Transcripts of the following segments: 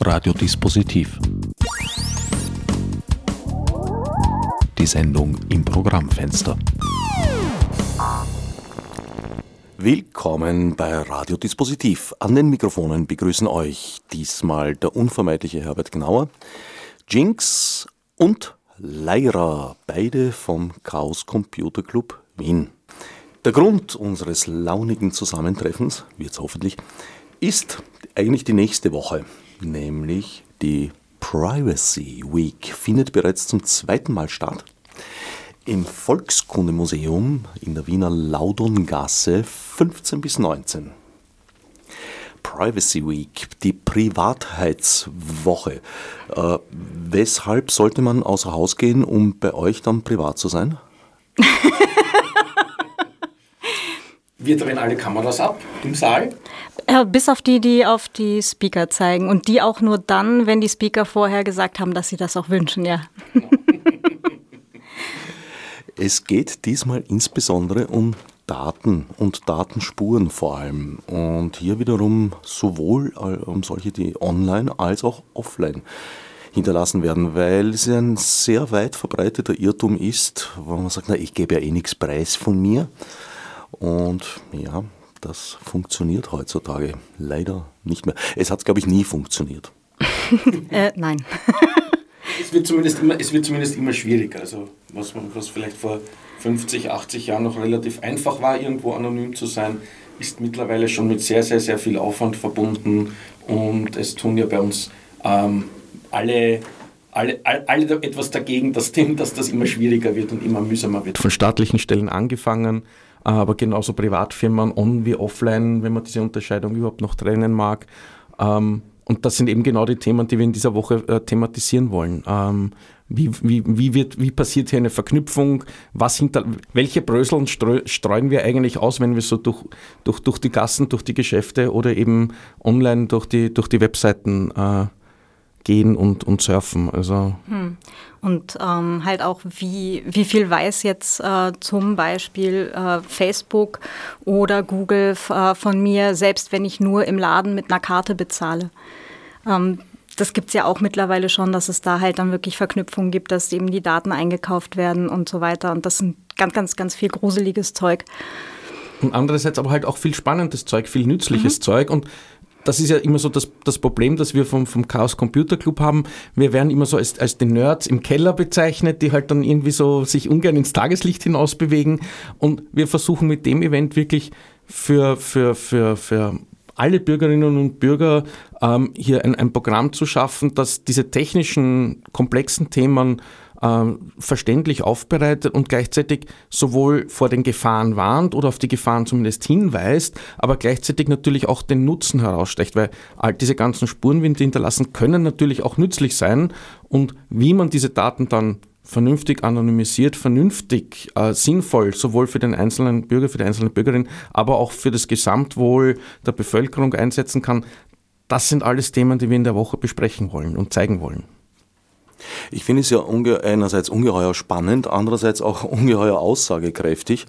Radiodispositiv. Die Sendung im Programmfenster. Willkommen bei Radiodispositiv. An den Mikrofonen begrüßen euch diesmal der unvermeidliche Herbert Gnauer, Jinx und Leira, beide vom Chaos Computer Club Wien. Der Grund unseres launigen Zusammentreffens, wird es hoffentlich, ist eigentlich die nächste Woche, nämlich die Privacy Week. Findet bereits zum zweiten Mal statt. Im Volkskundemuseum in der Wiener Laudongasse 15 bis 19. Privacy Week, die Privatheitswoche. Äh, weshalb sollte man außer Haus gehen, um bei euch dann privat zu sein? Wir drehen alle Kameras ab im Saal. Ja, bis auf die, die auf die Speaker zeigen. Und die auch nur dann, wenn die Speaker vorher gesagt haben, dass sie das auch wünschen, ja. es geht diesmal insbesondere um Daten und Datenspuren vor allem. Und hier wiederum sowohl um solche, die online als auch offline hinterlassen werden, weil es ein sehr weit verbreiteter Irrtum ist, wo man sagt, na, ich gebe ja eh nichts preis von mir. Und ja, das funktioniert heutzutage leider nicht mehr. Es hat, glaube ich, nie funktioniert. äh, nein. es, wird zumindest immer, es wird zumindest immer schwieriger. Also was, was vielleicht vor 50, 80 Jahren noch relativ einfach war, irgendwo anonym zu sein, ist mittlerweile schon mit sehr, sehr, sehr viel Aufwand verbunden. Und es tun ja bei uns ähm, alle alle, alle, etwas dagegen, dass, dass das immer schwieriger wird und immer mühsamer wird. Von staatlichen Stellen angefangen, aber genauso Privatfirmen on wie offline, wenn man diese Unterscheidung überhaupt noch trennen mag. Ähm, und das sind eben genau die Themen, die wir in dieser Woche äh, thematisieren wollen. Ähm, wie, wie, wie, wird, wie passiert hier eine Verknüpfung? Was hinter, welche Bröseln streuen wir eigentlich aus, wenn wir so durch, durch, durch die Gassen, durch die Geschäfte oder eben online durch die, durch die Webseiten äh, gehen und, und surfen. Also. Hm. Und ähm, halt auch, wie, wie viel weiß jetzt äh, zum Beispiel äh, Facebook oder Google äh, von mir, selbst wenn ich nur im Laden mit einer Karte bezahle. Ähm, das gibt es ja auch mittlerweile schon, dass es da halt dann wirklich Verknüpfungen gibt, dass eben die Daten eingekauft werden und so weiter. Und das sind ganz, ganz, ganz viel gruseliges Zeug. Und andererseits aber halt auch viel spannendes Zeug, viel nützliches mhm. Zeug. Und das ist ja immer so das, das Problem, das wir vom, vom Chaos Computer Club haben. Wir werden immer so als, als die Nerds im Keller bezeichnet, die halt dann irgendwie so sich ungern ins Tageslicht hinaus bewegen. Und wir versuchen mit dem Event wirklich für, für, für, für alle Bürgerinnen und Bürger ähm, hier ein, ein Programm zu schaffen, das diese technischen, komplexen Themen ähm, verständlich aufbereitet und gleichzeitig sowohl vor den Gefahren warnt oder auf die Gefahren zumindest hinweist, aber gleichzeitig natürlich auch den Nutzen herausstecht, weil all diese ganzen Spurenwinde hinterlassen können natürlich auch nützlich sein und wie man diese Daten dann vernünftig anonymisiert, vernünftig, äh, sinnvoll, sowohl für den einzelnen Bürger, für die einzelne Bürgerin, aber auch für das Gesamtwohl der Bevölkerung einsetzen kann. Das sind alles Themen, die wir in der Woche besprechen wollen und zeigen wollen. Ich finde es ja unge einerseits ungeheuer spannend, andererseits auch ungeheuer aussagekräftig,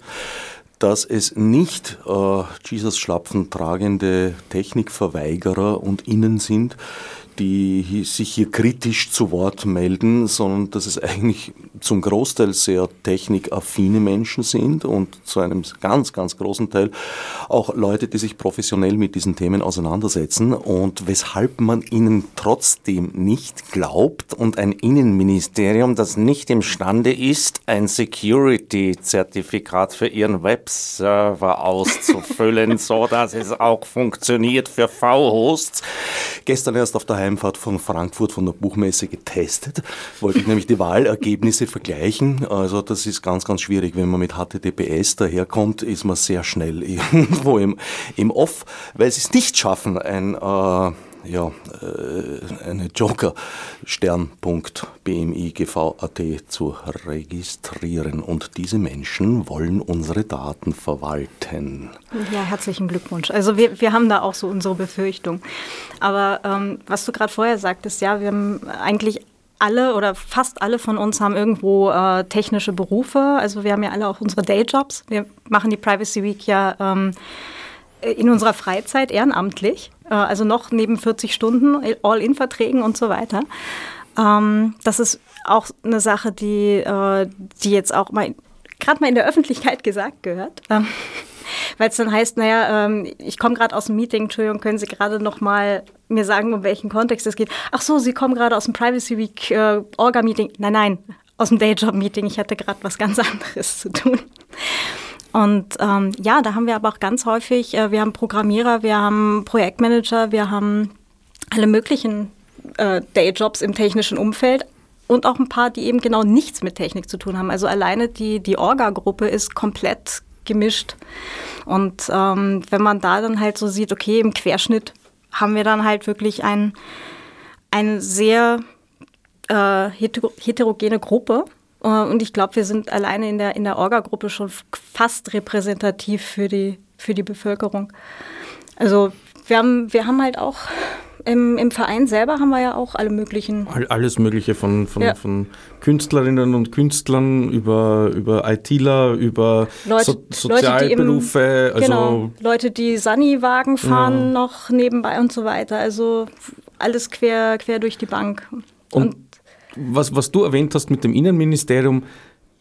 dass es nicht äh, Jesus-Schlapfen tragende Technikverweigerer und Innen sind, die sich hier kritisch zu Wort melden, sondern dass es eigentlich zum Großteil sehr technikaffine Menschen sind und zu einem ganz, ganz großen Teil auch Leute, die sich professionell mit diesen Themen auseinandersetzen und weshalb man ihnen trotzdem nicht glaubt und ein Innenministerium, das nicht imstande ist, ein Security-Zertifikat für ihren Webserver auszufüllen, so dass es auch funktioniert für V-Hosts. Gestern erst auf der Heimfahrt von Frankfurt von der Buchmesse getestet. Wollte ich nämlich die Wahlergebnisse vergleichen. Also das ist ganz, ganz schwierig. Wenn man mit HTTPS daherkommt, ist man sehr schnell irgendwo im, im Off, weil sie es nicht schaffen, ein äh, ja, äh, eine Joker-Stern.bmigv.at zu registrieren. Und diese Menschen wollen unsere Daten verwalten. Ja, herzlichen Glückwunsch. Also wir, wir haben da auch so unsere Befürchtung. Aber ähm, was du gerade vorher sagtest, ja, wir haben eigentlich alle oder fast alle von uns haben irgendwo äh, technische Berufe. Also wir haben ja alle auch unsere Dayjobs. Wir machen die Privacy Week ja ähm, in unserer Freizeit ehrenamtlich. Äh, also noch neben 40 Stunden, All-In-Verträgen und so weiter. Ähm, das ist auch eine Sache, die, äh, die jetzt auch mal gerade mal in der Öffentlichkeit gesagt gehört. Ähm, Weil es dann heißt, naja, ähm, ich komme gerade aus dem Meeting, Entschuldigung, können Sie gerade noch mal mir sagen, um welchen Kontext es geht? Ach so, Sie kommen gerade aus dem Privacy Week äh, Orga-Meeting. Nein, nein, aus dem Dayjob-Meeting. Ich hatte gerade was ganz anderes zu tun. Und ähm, ja, da haben wir aber auch ganz häufig, äh, wir haben Programmierer, wir haben Projektmanager, wir haben alle möglichen äh, Dayjobs im technischen Umfeld und auch ein paar, die eben genau nichts mit Technik zu tun haben. Also alleine die, die Orga-Gruppe ist komplett gemischt. Und ähm, wenn man da dann halt so sieht, okay, im Querschnitt haben wir dann halt wirklich ein, eine sehr äh, heterogene Gruppe. Äh, und ich glaube, wir sind alleine in der, in der Orga-Gruppe schon fast repräsentativ für die, für die Bevölkerung. Also wir haben, wir haben halt auch im, im Verein selber haben wir ja auch alle möglichen. Alles Mögliche von, von, ja. von Künstlerinnen und Künstlern über, über ITler, über Leute, so, Sozialberufe. Leute, also genau, Leute, die Sunny-Wagen fahren ja. noch nebenbei und so weiter. Also alles quer, quer durch die Bank. Und, und was, was du erwähnt hast mit dem Innenministerium,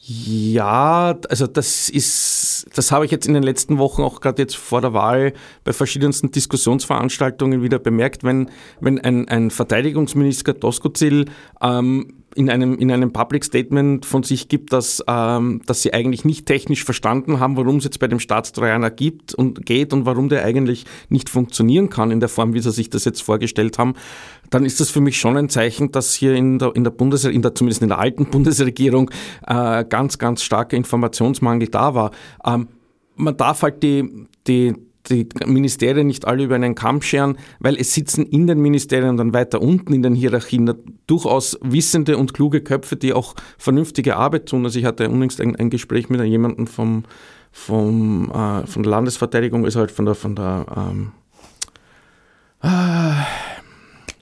ja, also das ist, das habe ich jetzt in den letzten Wochen auch gerade jetzt vor der Wahl bei verschiedensten Diskussionsveranstaltungen wieder bemerkt, wenn, wenn ein, ein Verteidigungsminister Doskozil ähm, in einem, in einem Public Statement von sich gibt, dass, ähm, dass sie eigentlich nicht technisch verstanden haben, worum es jetzt bei dem Staatstrojaner gibt und geht und warum der eigentlich nicht funktionieren kann in der Form, wie sie sich das jetzt vorgestellt haben, dann ist das für mich schon ein Zeichen, dass hier in der, in der Bundesregierung, in der, zumindest in der alten Bundesregierung, äh, ganz, ganz starker Informationsmangel da war. Ähm, man darf halt die, die, die Ministerien nicht alle über einen Kamm scheren, weil es sitzen in den Ministerien dann weiter unten in den Hierarchien durchaus wissende und kluge Köpfe, die auch vernünftige Arbeit tun. Also ich hatte unlängst ein, ein Gespräch mit jemandem vom, vom, äh, von der Landesverteidigung, also halt von der, von der ähm, äh,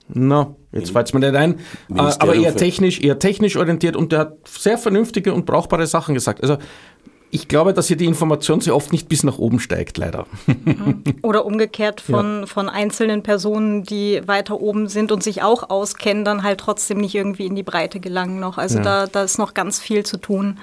na, jetzt fällt es mir nicht ein. Äh, aber eher technisch, eher technisch orientiert und der hat sehr vernünftige und brauchbare Sachen gesagt. Also ich glaube, dass hier die Information sehr oft nicht bis nach oben steigt, leider. Oder umgekehrt von, ja. von einzelnen Personen, die weiter oben sind und sich auch auskennen, dann halt trotzdem nicht irgendwie in die Breite gelangen noch. Also ja. da, da ist noch ganz viel zu tun.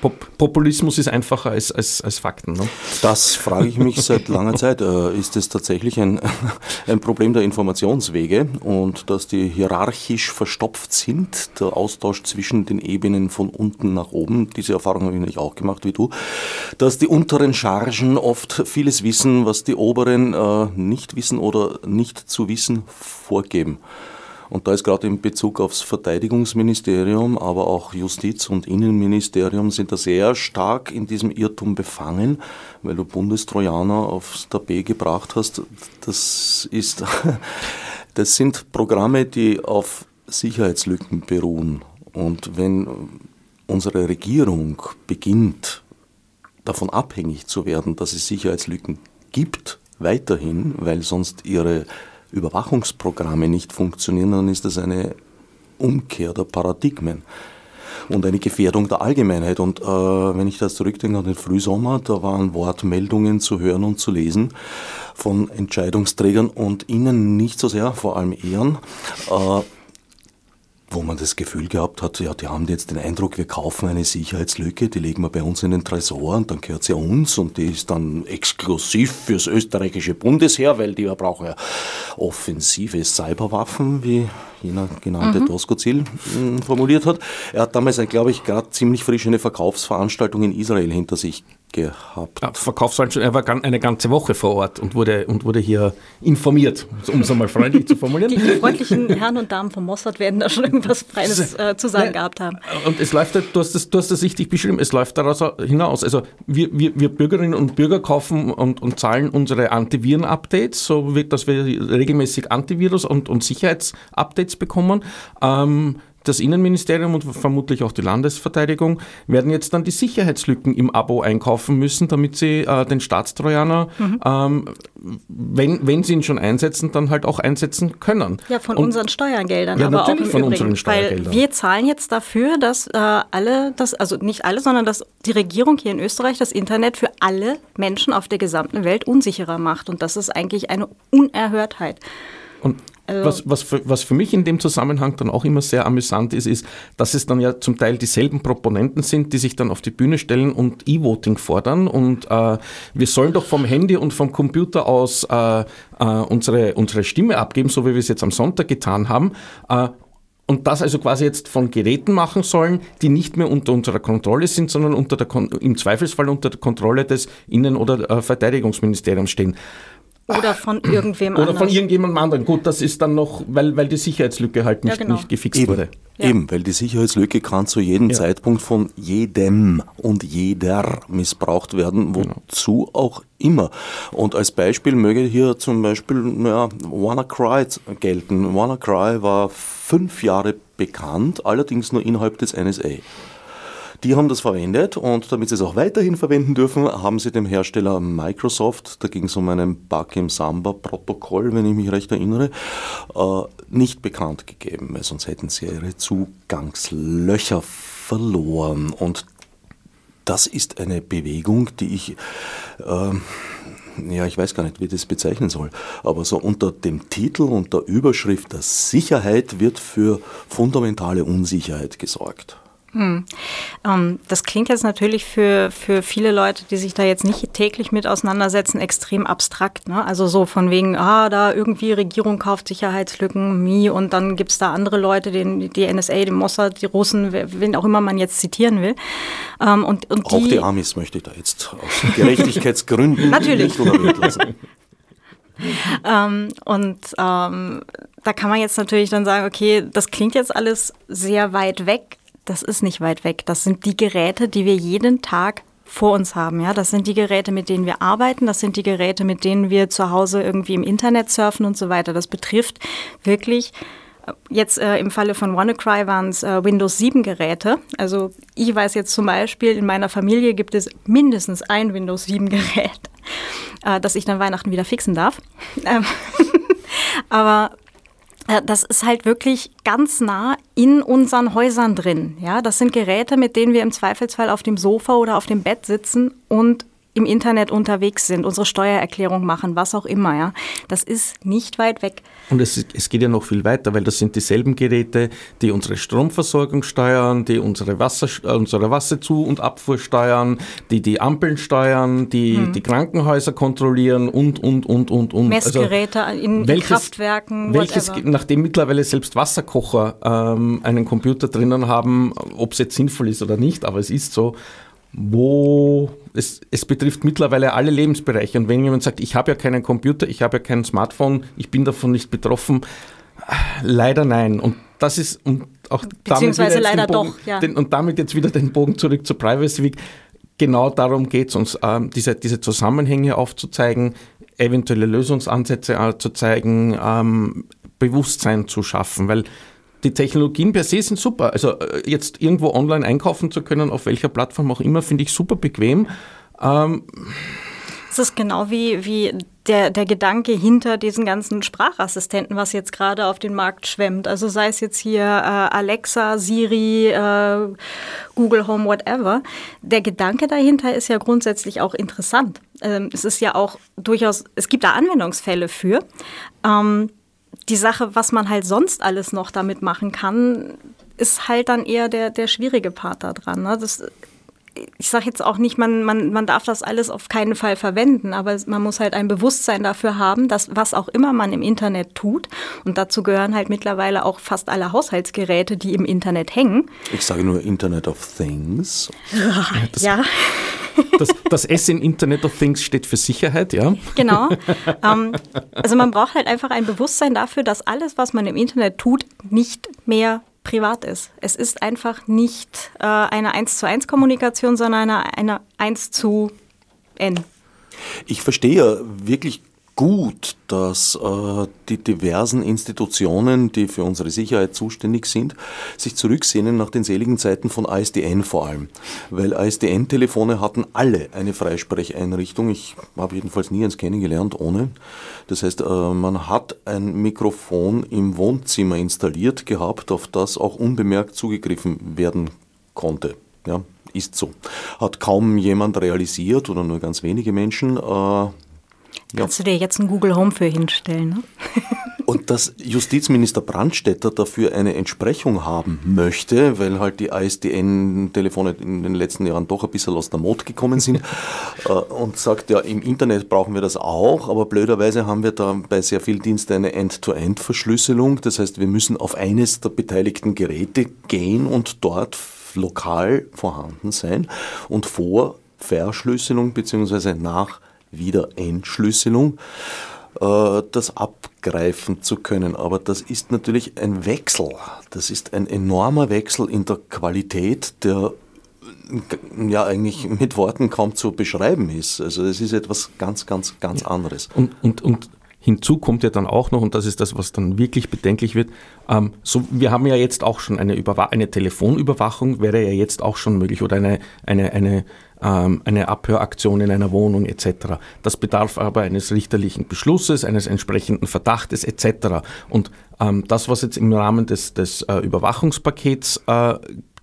Pop Populismus ist einfacher als, als, als Fakten. Ne? Das frage ich mich seit langer Zeit. Äh, ist es tatsächlich ein, ein Problem der Informationswege und dass die hierarchisch verstopft sind, der Austausch zwischen den Ebenen von unten nach oben, diese Erfahrung habe ich nämlich auch gemacht wie du, dass die unteren Chargen oft vieles wissen, was die oberen äh, nicht wissen oder nicht zu wissen vorgeben. Und da ist gerade in Bezug aufs Verteidigungsministerium, aber auch Justiz- und Innenministerium sind da sehr stark in diesem Irrtum befangen, weil du Bundestrojaner aufs Tapet gebracht hast. Das ist, das sind Programme, die auf Sicherheitslücken beruhen. Und wenn unsere Regierung beginnt, davon abhängig zu werden, dass es Sicherheitslücken gibt, weiterhin, weil sonst ihre Überwachungsprogramme nicht funktionieren, dann ist das eine Umkehr der Paradigmen und eine Gefährdung der Allgemeinheit. Und äh, wenn ich das zurückdenke an den Frühsommer, da waren Wortmeldungen zu hören und zu lesen von Entscheidungsträgern und ihnen nicht so sehr, vor allem Ehren, äh, wo man das Gefühl gehabt hat, ja, die haben jetzt den Eindruck, wir kaufen eine Sicherheitslücke, die legen wir bei uns in den Tresor und dann gehört sie uns und die ist dann exklusiv fürs österreichische Bundesheer, weil die brauchen ja offensive Cyberwaffen, wie jener genannte mhm. Doskozil hm, formuliert hat. Er hat damals, glaube ich, gerade ziemlich frisch eine Verkaufsveranstaltung in Israel hinter sich gehabt. Ja, Verkaufsveranstaltung, er war eine ganze Woche vor Ort und wurde, und wurde hier informiert, um es einmal freundlich zu formulieren. Die, die, freundlichen Herren und Damen vom Mossad werden da schon irgendwas Feines äh, zu sagen ja, gehabt haben. Und es läuft, du hast, das, du hast das richtig beschrieben, es läuft daraus hinaus. Also wir, wir, wir Bürgerinnen und Bürger kaufen und, und zahlen unsere Antiviren-Updates, so dass wir regelmäßig Antivirus- und, und Sicherheits-Updates bekommen. Ähm, das Innenministerium und vermutlich auch die Landesverteidigung werden jetzt dann die Sicherheitslücken im Abo einkaufen müssen, damit sie äh, den Staatstrojaner, mhm. ähm, wenn, wenn sie ihn schon einsetzen, dann halt auch einsetzen können. Ja, von und, unseren Steuergeldern. Ja, aber natürlich auch von Übrigen, unseren Steuergeldern. Weil wir zahlen jetzt dafür, dass äh, alle, das, also nicht alle, sondern dass die Regierung hier in Österreich das Internet für alle Menschen auf der gesamten Welt unsicherer macht. Und das ist eigentlich eine Unerhörtheit. Und also was, was, für, was für mich in dem Zusammenhang dann auch immer sehr amüsant ist, ist, dass es dann ja zum Teil dieselben Proponenten sind, die sich dann auf die Bühne stellen und E-Voting fordern. Und äh, wir sollen doch vom Handy und vom Computer aus äh, äh, unsere, unsere Stimme abgeben, so wie wir es jetzt am Sonntag getan haben. Äh, und das also quasi jetzt von Geräten machen sollen, die nicht mehr unter unserer Kontrolle sind, sondern unter der im Zweifelsfall unter der Kontrolle des Innen- oder äh, Verteidigungsministeriums stehen. Oder von irgendwem anderen. Oder von irgendjemandem anderen. Gut, das ist dann noch, weil, weil die Sicherheitslücke halt nicht, ja, genau. nicht gefixt Eben. wurde. Ja. Eben, weil die Sicherheitslücke kann zu jedem ja. Zeitpunkt von jedem und jeder missbraucht werden, genau. wozu genau. auch immer. Und als Beispiel möge hier zum Beispiel ja, WannaCry gelten. WannaCry war fünf Jahre bekannt, allerdings nur innerhalb des NSA. Die haben das verwendet und damit sie es auch weiterhin verwenden dürfen, haben sie dem Hersteller Microsoft, da ging es um einen Bug im Samba-Protokoll, wenn ich mich recht erinnere, äh, nicht bekannt gegeben, weil sonst hätten sie ihre Zugangslöcher verloren. Und das ist eine Bewegung, die ich, äh, ja, ich weiß gar nicht, wie ich das bezeichnen soll, aber so unter dem Titel und der Überschrift der Sicherheit wird für fundamentale Unsicherheit gesorgt. Hm. Ähm, das klingt jetzt natürlich für, für viele Leute, die sich da jetzt nicht täglich mit auseinandersetzen, extrem abstrakt. Ne? Also so von wegen, ah, da irgendwie Regierung kauft Sicherheitslücken, mi, und dann gibt es da andere Leute, den, die NSA, die Mossad, die Russen, wen auch immer man jetzt zitieren will. Ähm, und, und auch die, die Amis möchte ich da jetzt aus Gerechtigkeitsgründen natürlich. lassen. ähm, und ähm, da kann man jetzt natürlich dann sagen, okay, das klingt jetzt alles sehr weit weg, das ist nicht weit weg. Das sind die Geräte, die wir jeden Tag vor uns haben. Ja, das sind die Geräte, mit denen wir arbeiten. Das sind die Geräte, mit denen wir zu Hause irgendwie im Internet surfen und so weiter. Das betrifft wirklich äh, Jetzt äh, im Falle von WannaCry waren es äh, Windows 7 Geräte. Also ich weiß jetzt zum Beispiel, in meiner Familie gibt es mindestens ein Windows 7 Gerät, äh, das ich dann Weihnachten wieder fixen darf. Ähm, aber das ist halt wirklich ganz nah in unseren Häusern drin. Ja, das sind Geräte, mit denen wir im Zweifelsfall auf dem Sofa oder auf dem Bett sitzen und im Internet unterwegs sind, unsere Steuererklärung machen, was auch immer. Ja. Das ist nicht weit weg. Und es, es geht ja noch viel weiter, weil das sind dieselben Geräte, die unsere Stromversorgung steuern, die unsere, Wasser, äh, unsere Wasserzu- und Abfuhr steuern, die die Ampeln steuern, die hm. die Krankenhäuser kontrollieren und, und, und, und, und. Messgeräte also, in, welches, Kraftwerken, welches, Nachdem mittlerweile selbst Wasserkocher ähm, einen Computer drinnen haben, ob es jetzt sinnvoll ist oder nicht, aber es ist so, wo es, es, betrifft mittlerweile alle Lebensbereiche. Und wenn jemand sagt, ich habe ja keinen Computer, ich habe ja kein Smartphone, ich bin davon nicht betroffen, leider nein. Und das ist und auch Beziehungsweise leider Bogen, doch, ja. Den, und damit jetzt wieder den Bogen zurück zur Privacy Week. Genau darum geht es uns, ähm, diese, diese Zusammenhänge aufzuzeigen, eventuelle Lösungsansätze äh, zu zeigen, ähm, Bewusstsein zu schaffen, weil die Technologien per se sind super. Also äh, jetzt irgendwo online einkaufen zu können, auf welcher Plattform auch immer, finde ich super bequem. Ähm es ist genau wie, wie der, der Gedanke hinter diesen ganzen Sprachassistenten, was jetzt gerade auf den Markt schwemmt. Also sei es jetzt hier äh, Alexa, Siri, äh, Google Home, whatever. Der Gedanke dahinter ist ja grundsätzlich auch interessant. Ähm, es ist ja auch durchaus, es gibt da Anwendungsfälle für. Ähm, die Sache, was man halt sonst alles noch damit machen kann, ist halt dann eher der, der schwierige Part da dran. Ne? Das, ich sage jetzt auch nicht, man, man, man darf das alles auf keinen Fall verwenden, aber man muss halt ein Bewusstsein dafür haben, dass was auch immer man im Internet tut, und dazu gehören halt mittlerweile auch fast alle Haushaltsgeräte, die im Internet hängen. Ich sage nur Internet of Things. ja. Das, das S in Internet of Things steht für Sicherheit, ja? Genau. Ähm, also man braucht halt einfach ein Bewusstsein dafür, dass alles, was man im Internet tut, nicht mehr privat ist. Es ist einfach nicht äh, eine 1 zu 1 Kommunikation, sondern eine, eine 1 zu N. Ich verstehe ja wirklich gut, dass äh, die diversen Institutionen, die für unsere Sicherheit zuständig sind, sich zurücksehnen nach den seligen Zeiten von ASDN vor allem. Weil ASDN-Telefone hatten alle eine Freisprecheinrichtung. Ich habe jedenfalls nie eins kennengelernt ohne. Das heißt, äh, man hat ein Mikrofon im Wohnzimmer installiert gehabt, auf das auch unbemerkt zugegriffen werden konnte. Ja, ist so. Hat kaum jemand realisiert oder nur ganz wenige Menschen. Äh, Kannst ja. du dir jetzt ein Google Home für hinstellen? Ne? Und dass Justizminister Brandstätter dafür eine Entsprechung haben möchte, weil halt die ISDN-Telefone in den letzten Jahren doch ein bisschen aus der Mode gekommen sind äh, und sagt, ja, im Internet brauchen wir das auch, aber blöderweise haben wir da bei sehr vielen Diensten eine End-to-End-Verschlüsselung. Das heißt, wir müssen auf eines der beteiligten Geräte gehen und dort lokal vorhanden sein und vor Verschlüsselung bzw. nach Wiederentschlüsselung, äh, das abgreifen zu können. Aber das ist natürlich ein Wechsel. Das ist ein enormer Wechsel in der Qualität, der ja eigentlich mit Worten kaum zu beschreiben ist. Also es ist etwas ganz, ganz, ganz anderes. Und, und, und hinzu kommt ja dann auch noch, und das ist das, was dann wirklich bedenklich wird, ähm, so, wir haben ja jetzt auch schon eine, Überwa eine Telefonüberwachung, wäre ja jetzt auch schon möglich, oder eine, eine, eine ähm, eine Abhöraktion in einer Wohnung etc. Das bedarf aber eines richterlichen Beschlusses, eines entsprechenden Verdachtes etc. Und ähm, das, was jetzt im Rahmen des, des äh, Überwachungspakets äh,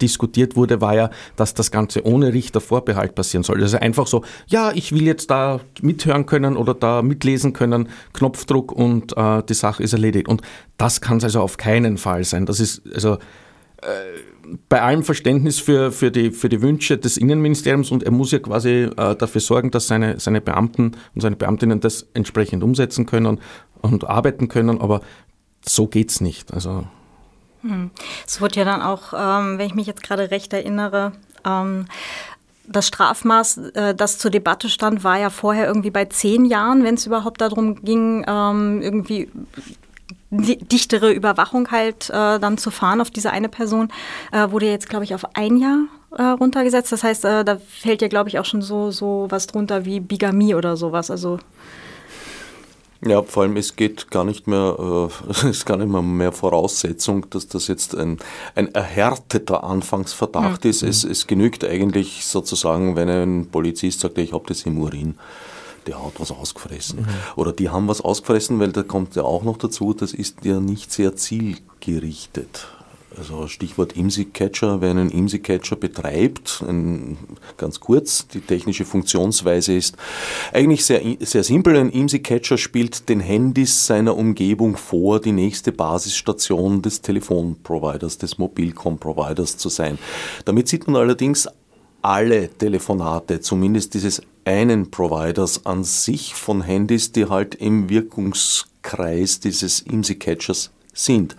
diskutiert wurde, war ja, dass das Ganze ohne Richtervorbehalt passieren soll. Also einfach so, ja, ich will jetzt da mithören können oder da mitlesen können, Knopfdruck und äh, die Sache ist erledigt. Und das kann es also auf keinen Fall sein. Das ist also bei allem Verständnis für, für, die, für die Wünsche des Innenministeriums und er muss ja quasi äh, dafür sorgen, dass seine, seine Beamten und seine Beamtinnen das entsprechend umsetzen können und arbeiten können, aber so geht es nicht. Also hm. es wurde ja dann auch, ähm, wenn ich mich jetzt gerade recht erinnere, ähm, das Strafmaß, äh, das zur Debatte stand, war ja vorher irgendwie bei zehn Jahren, wenn es überhaupt darum ging, ähm, irgendwie dichtere Überwachung halt äh, dann zu fahren auf diese eine Person, äh, wurde jetzt, glaube ich, auf ein Jahr äh, runtergesetzt. Das heißt, äh, da fällt ja, glaube ich, auch schon so, so was drunter wie Bigamie oder sowas. Also ja, vor allem es geht gar nicht mehr, äh, es ist gar nicht mehr, mehr Voraussetzung, dass das jetzt ein, ein erhärteter Anfangsverdacht mhm. ist. Es, es genügt eigentlich sozusagen, wenn ein Polizist sagt, ich habe das im Urin der hat was ausgefressen. Mhm. Oder die haben was ausgefressen, weil da kommt ja auch noch dazu, das ist ja nicht sehr zielgerichtet. Also Stichwort IMSI-Catcher, wer einen IMSI-Catcher betreibt, ein, ganz kurz, die technische Funktionsweise ist eigentlich sehr, sehr simpel. Ein IMSI-Catcher spielt den Handys seiner Umgebung vor, die nächste Basisstation des Telefonproviders, des Mobilcom-Providers zu sein. Damit sieht man allerdings alle Telefonate, zumindest dieses einen Providers an sich von Handys, die halt im Wirkungskreis dieses IMSI-Catchers sind.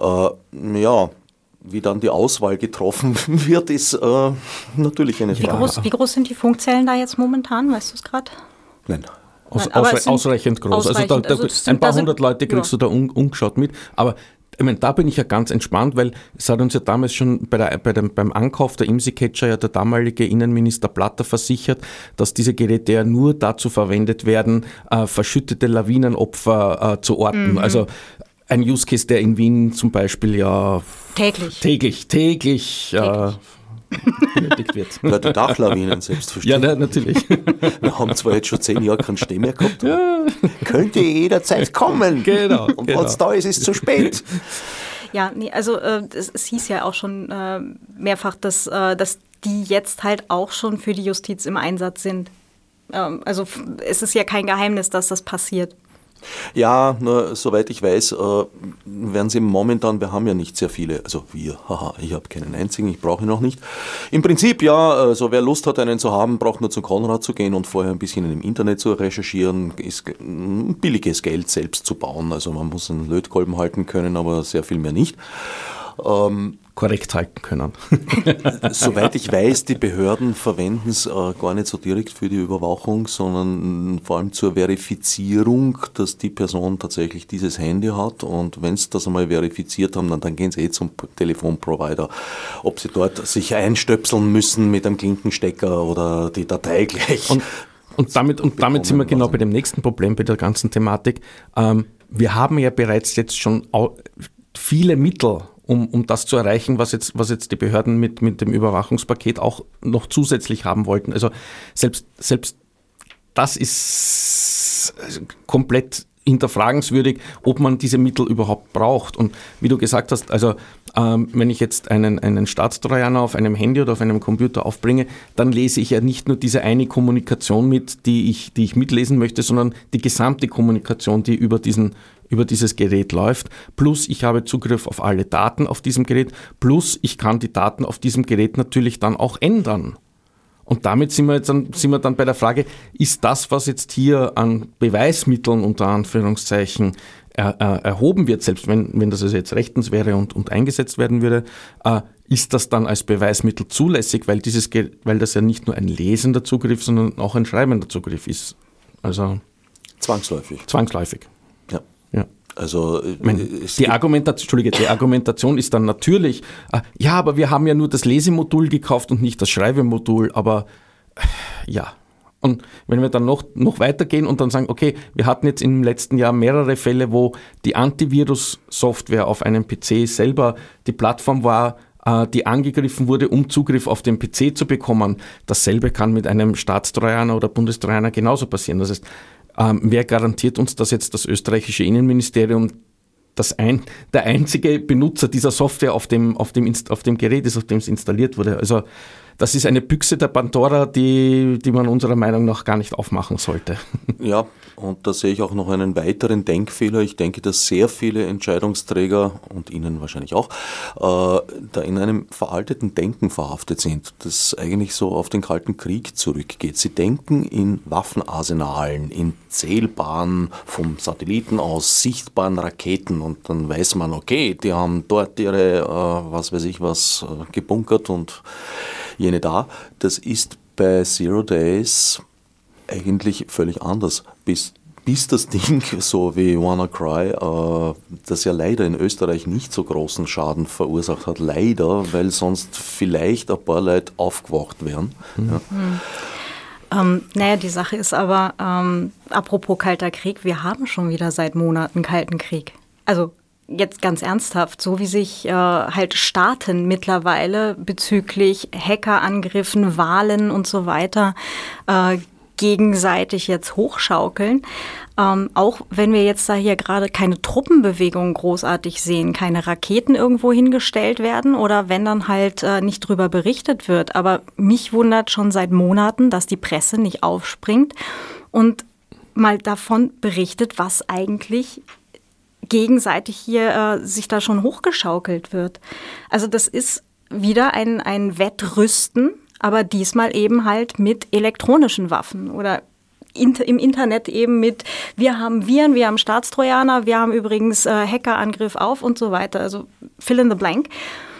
Äh, ja, wie dann die Auswahl getroffen wird, ist äh, natürlich eine Frage. Wie groß, wie groß, sind die Funkzellen da jetzt momentan? Weißt du es gerade? Nein. Aus, ausre ausreichend groß. Ausreichend, also, da, da, also ein paar hundert Leute kriegst ja. du da un, ungeschaut mit. Aber ich meine, da bin ich ja ganz entspannt, weil es hat uns ja damals schon bei der, bei dem, beim Ankauf der IMSI-Catcher ja der damalige Innenminister Platter versichert, dass diese Geräte ja nur dazu verwendet werden, äh, verschüttete Lawinenopfer äh, zu orten. Mhm. Also ein Use Case, der in Wien zum Beispiel ja täglich, täglich, täglich, täglich. Äh, benötigt wird. Ja, die Dachlawinen selbstverständlich. Ja, natürlich. Wir haben zwar jetzt schon zehn Jahre keinen Steh mehr gehabt, ja. könnte jederzeit kommen. Genau. Und genau. wenn es da ist, ist es zu spät. Ja, nee, also äh, es, es, hieß ja auch schon äh, mehrfach, dass, äh, dass die jetzt halt auch schon für die Justiz im Einsatz sind. Ähm, also es ist ja kein Geheimnis, dass das passiert. Ja, nur soweit ich weiß, äh, werden sie momentan, wir haben ja nicht sehr viele, also wir, haha, ich habe keinen einzigen, ich brauche ihn noch nicht. Im Prinzip ja, also wer Lust hat, einen zu haben, braucht nur zum Konrad zu gehen und vorher ein bisschen im Internet zu recherchieren, ist billiges Geld selbst zu bauen. Also man muss einen Lötkolben halten können, aber sehr viel mehr nicht. Ähm, korrekt halten können. Soweit ich weiß, die Behörden verwenden es äh, gar nicht so direkt für die Überwachung, sondern vor allem zur Verifizierung, dass die Person tatsächlich dieses Handy hat. Und wenn sie das einmal verifiziert haben, dann, dann gehen sie eh zum Telefonprovider. Ob sie dort sich einstöpseln müssen mit einem Klinkenstecker oder die Datei gleich. Und Und damit, und damit sind wir genau bei dem nächsten Problem bei der ganzen Thematik. Ähm, wir haben ja bereits jetzt schon viele Mittel, um, um das zu erreichen, was jetzt, was jetzt die Behörden mit, mit dem Überwachungspaket auch noch zusätzlich haben wollten. Also selbst, selbst das ist komplett hinterfragenswürdig, ob man diese Mittel überhaupt braucht. Und wie du gesagt hast, also ähm, wenn ich jetzt einen, einen Staatstrojaner auf einem Handy oder auf einem Computer aufbringe, dann lese ich ja nicht nur diese eine Kommunikation mit, die ich, die ich mitlesen möchte, sondern die gesamte Kommunikation, die über, diesen, über dieses Gerät läuft. Plus ich habe Zugriff auf alle Daten auf diesem Gerät. Plus ich kann die Daten auf diesem Gerät natürlich dann auch ändern. Und damit sind wir, jetzt dann, sind wir dann bei der Frage, ist das, was jetzt hier an Beweismitteln unter Anführungszeichen er, er, erhoben wird, selbst wenn, wenn das also jetzt rechtens wäre und, und eingesetzt werden würde, äh, ist das dann als Beweismittel zulässig, weil, dieses, weil das ja nicht nur ein lesender Zugriff, sondern auch ein schreibender Zugriff ist. Also zwangsläufig. Zwangsläufig. Also meine, die, Argumentation, Entschuldige, die Argumentation ist dann natürlich, äh, ja, aber wir haben ja nur das Lesemodul gekauft und nicht das Schreibemodul, aber äh, ja. Und wenn wir dann noch, noch weitergehen und dann sagen, okay, wir hatten jetzt im letzten Jahr mehrere Fälle, wo die Antivirus-Software auf einem PC selber die Plattform war, äh, die angegriffen wurde, um Zugriff auf den PC zu bekommen. Dasselbe kann mit einem Staatstrojaner oder Bundestrojaner genauso passieren. Das heißt, ähm, wer garantiert uns, dass jetzt das österreichische Innenministerium das ein, der einzige Benutzer dieser Software auf dem, auf, dem, auf dem Gerät ist, auf dem es installiert wurde? Also das ist eine Büchse der Pandora, die, die man unserer Meinung nach gar nicht aufmachen sollte. Ja, und da sehe ich auch noch einen weiteren Denkfehler. Ich denke, dass sehr viele Entscheidungsträger und Ihnen wahrscheinlich auch, äh, da in einem veralteten Denken verhaftet sind, das eigentlich so auf den Kalten Krieg zurückgeht. Sie denken in Waffenarsenalen, in zählbaren, vom Satelliten aus sichtbaren Raketen und dann weiß man, okay, die haben dort ihre, äh, was weiß ich was, äh, gebunkert und jene da. Das ist bei Zero Days eigentlich völlig anders. Bis, bis das Ding, so wie WannaCry, äh, das ja leider in Österreich nicht so großen Schaden verursacht hat, leider, weil sonst vielleicht ein paar Leute aufgewacht wären. Mhm. Ja. Mhm. Ähm, naja, die Sache ist aber, ähm, apropos Kalter Krieg, wir haben schon wieder seit Monaten Kalten Krieg. Also jetzt ganz ernsthaft, so wie sich äh, halt Staaten mittlerweile bezüglich Hackerangriffen, Wahlen und so weiter äh, gegenseitig jetzt hochschaukeln. Ähm, auch wenn wir jetzt da hier gerade keine Truppenbewegung großartig sehen, keine Raketen irgendwo hingestellt werden oder wenn dann halt äh, nicht drüber berichtet wird. Aber mich wundert schon seit Monaten, dass die Presse nicht aufspringt und mal davon berichtet, was eigentlich gegenseitig hier äh, sich da schon hochgeschaukelt wird. Also das ist wieder ein, ein Wettrüsten, aber diesmal eben halt mit elektronischen Waffen oder im Internet eben mit, wir haben Viren, wir haben Staatstrojaner, wir haben übrigens äh, Hackerangriff auf und so weiter. Also fill in the blank.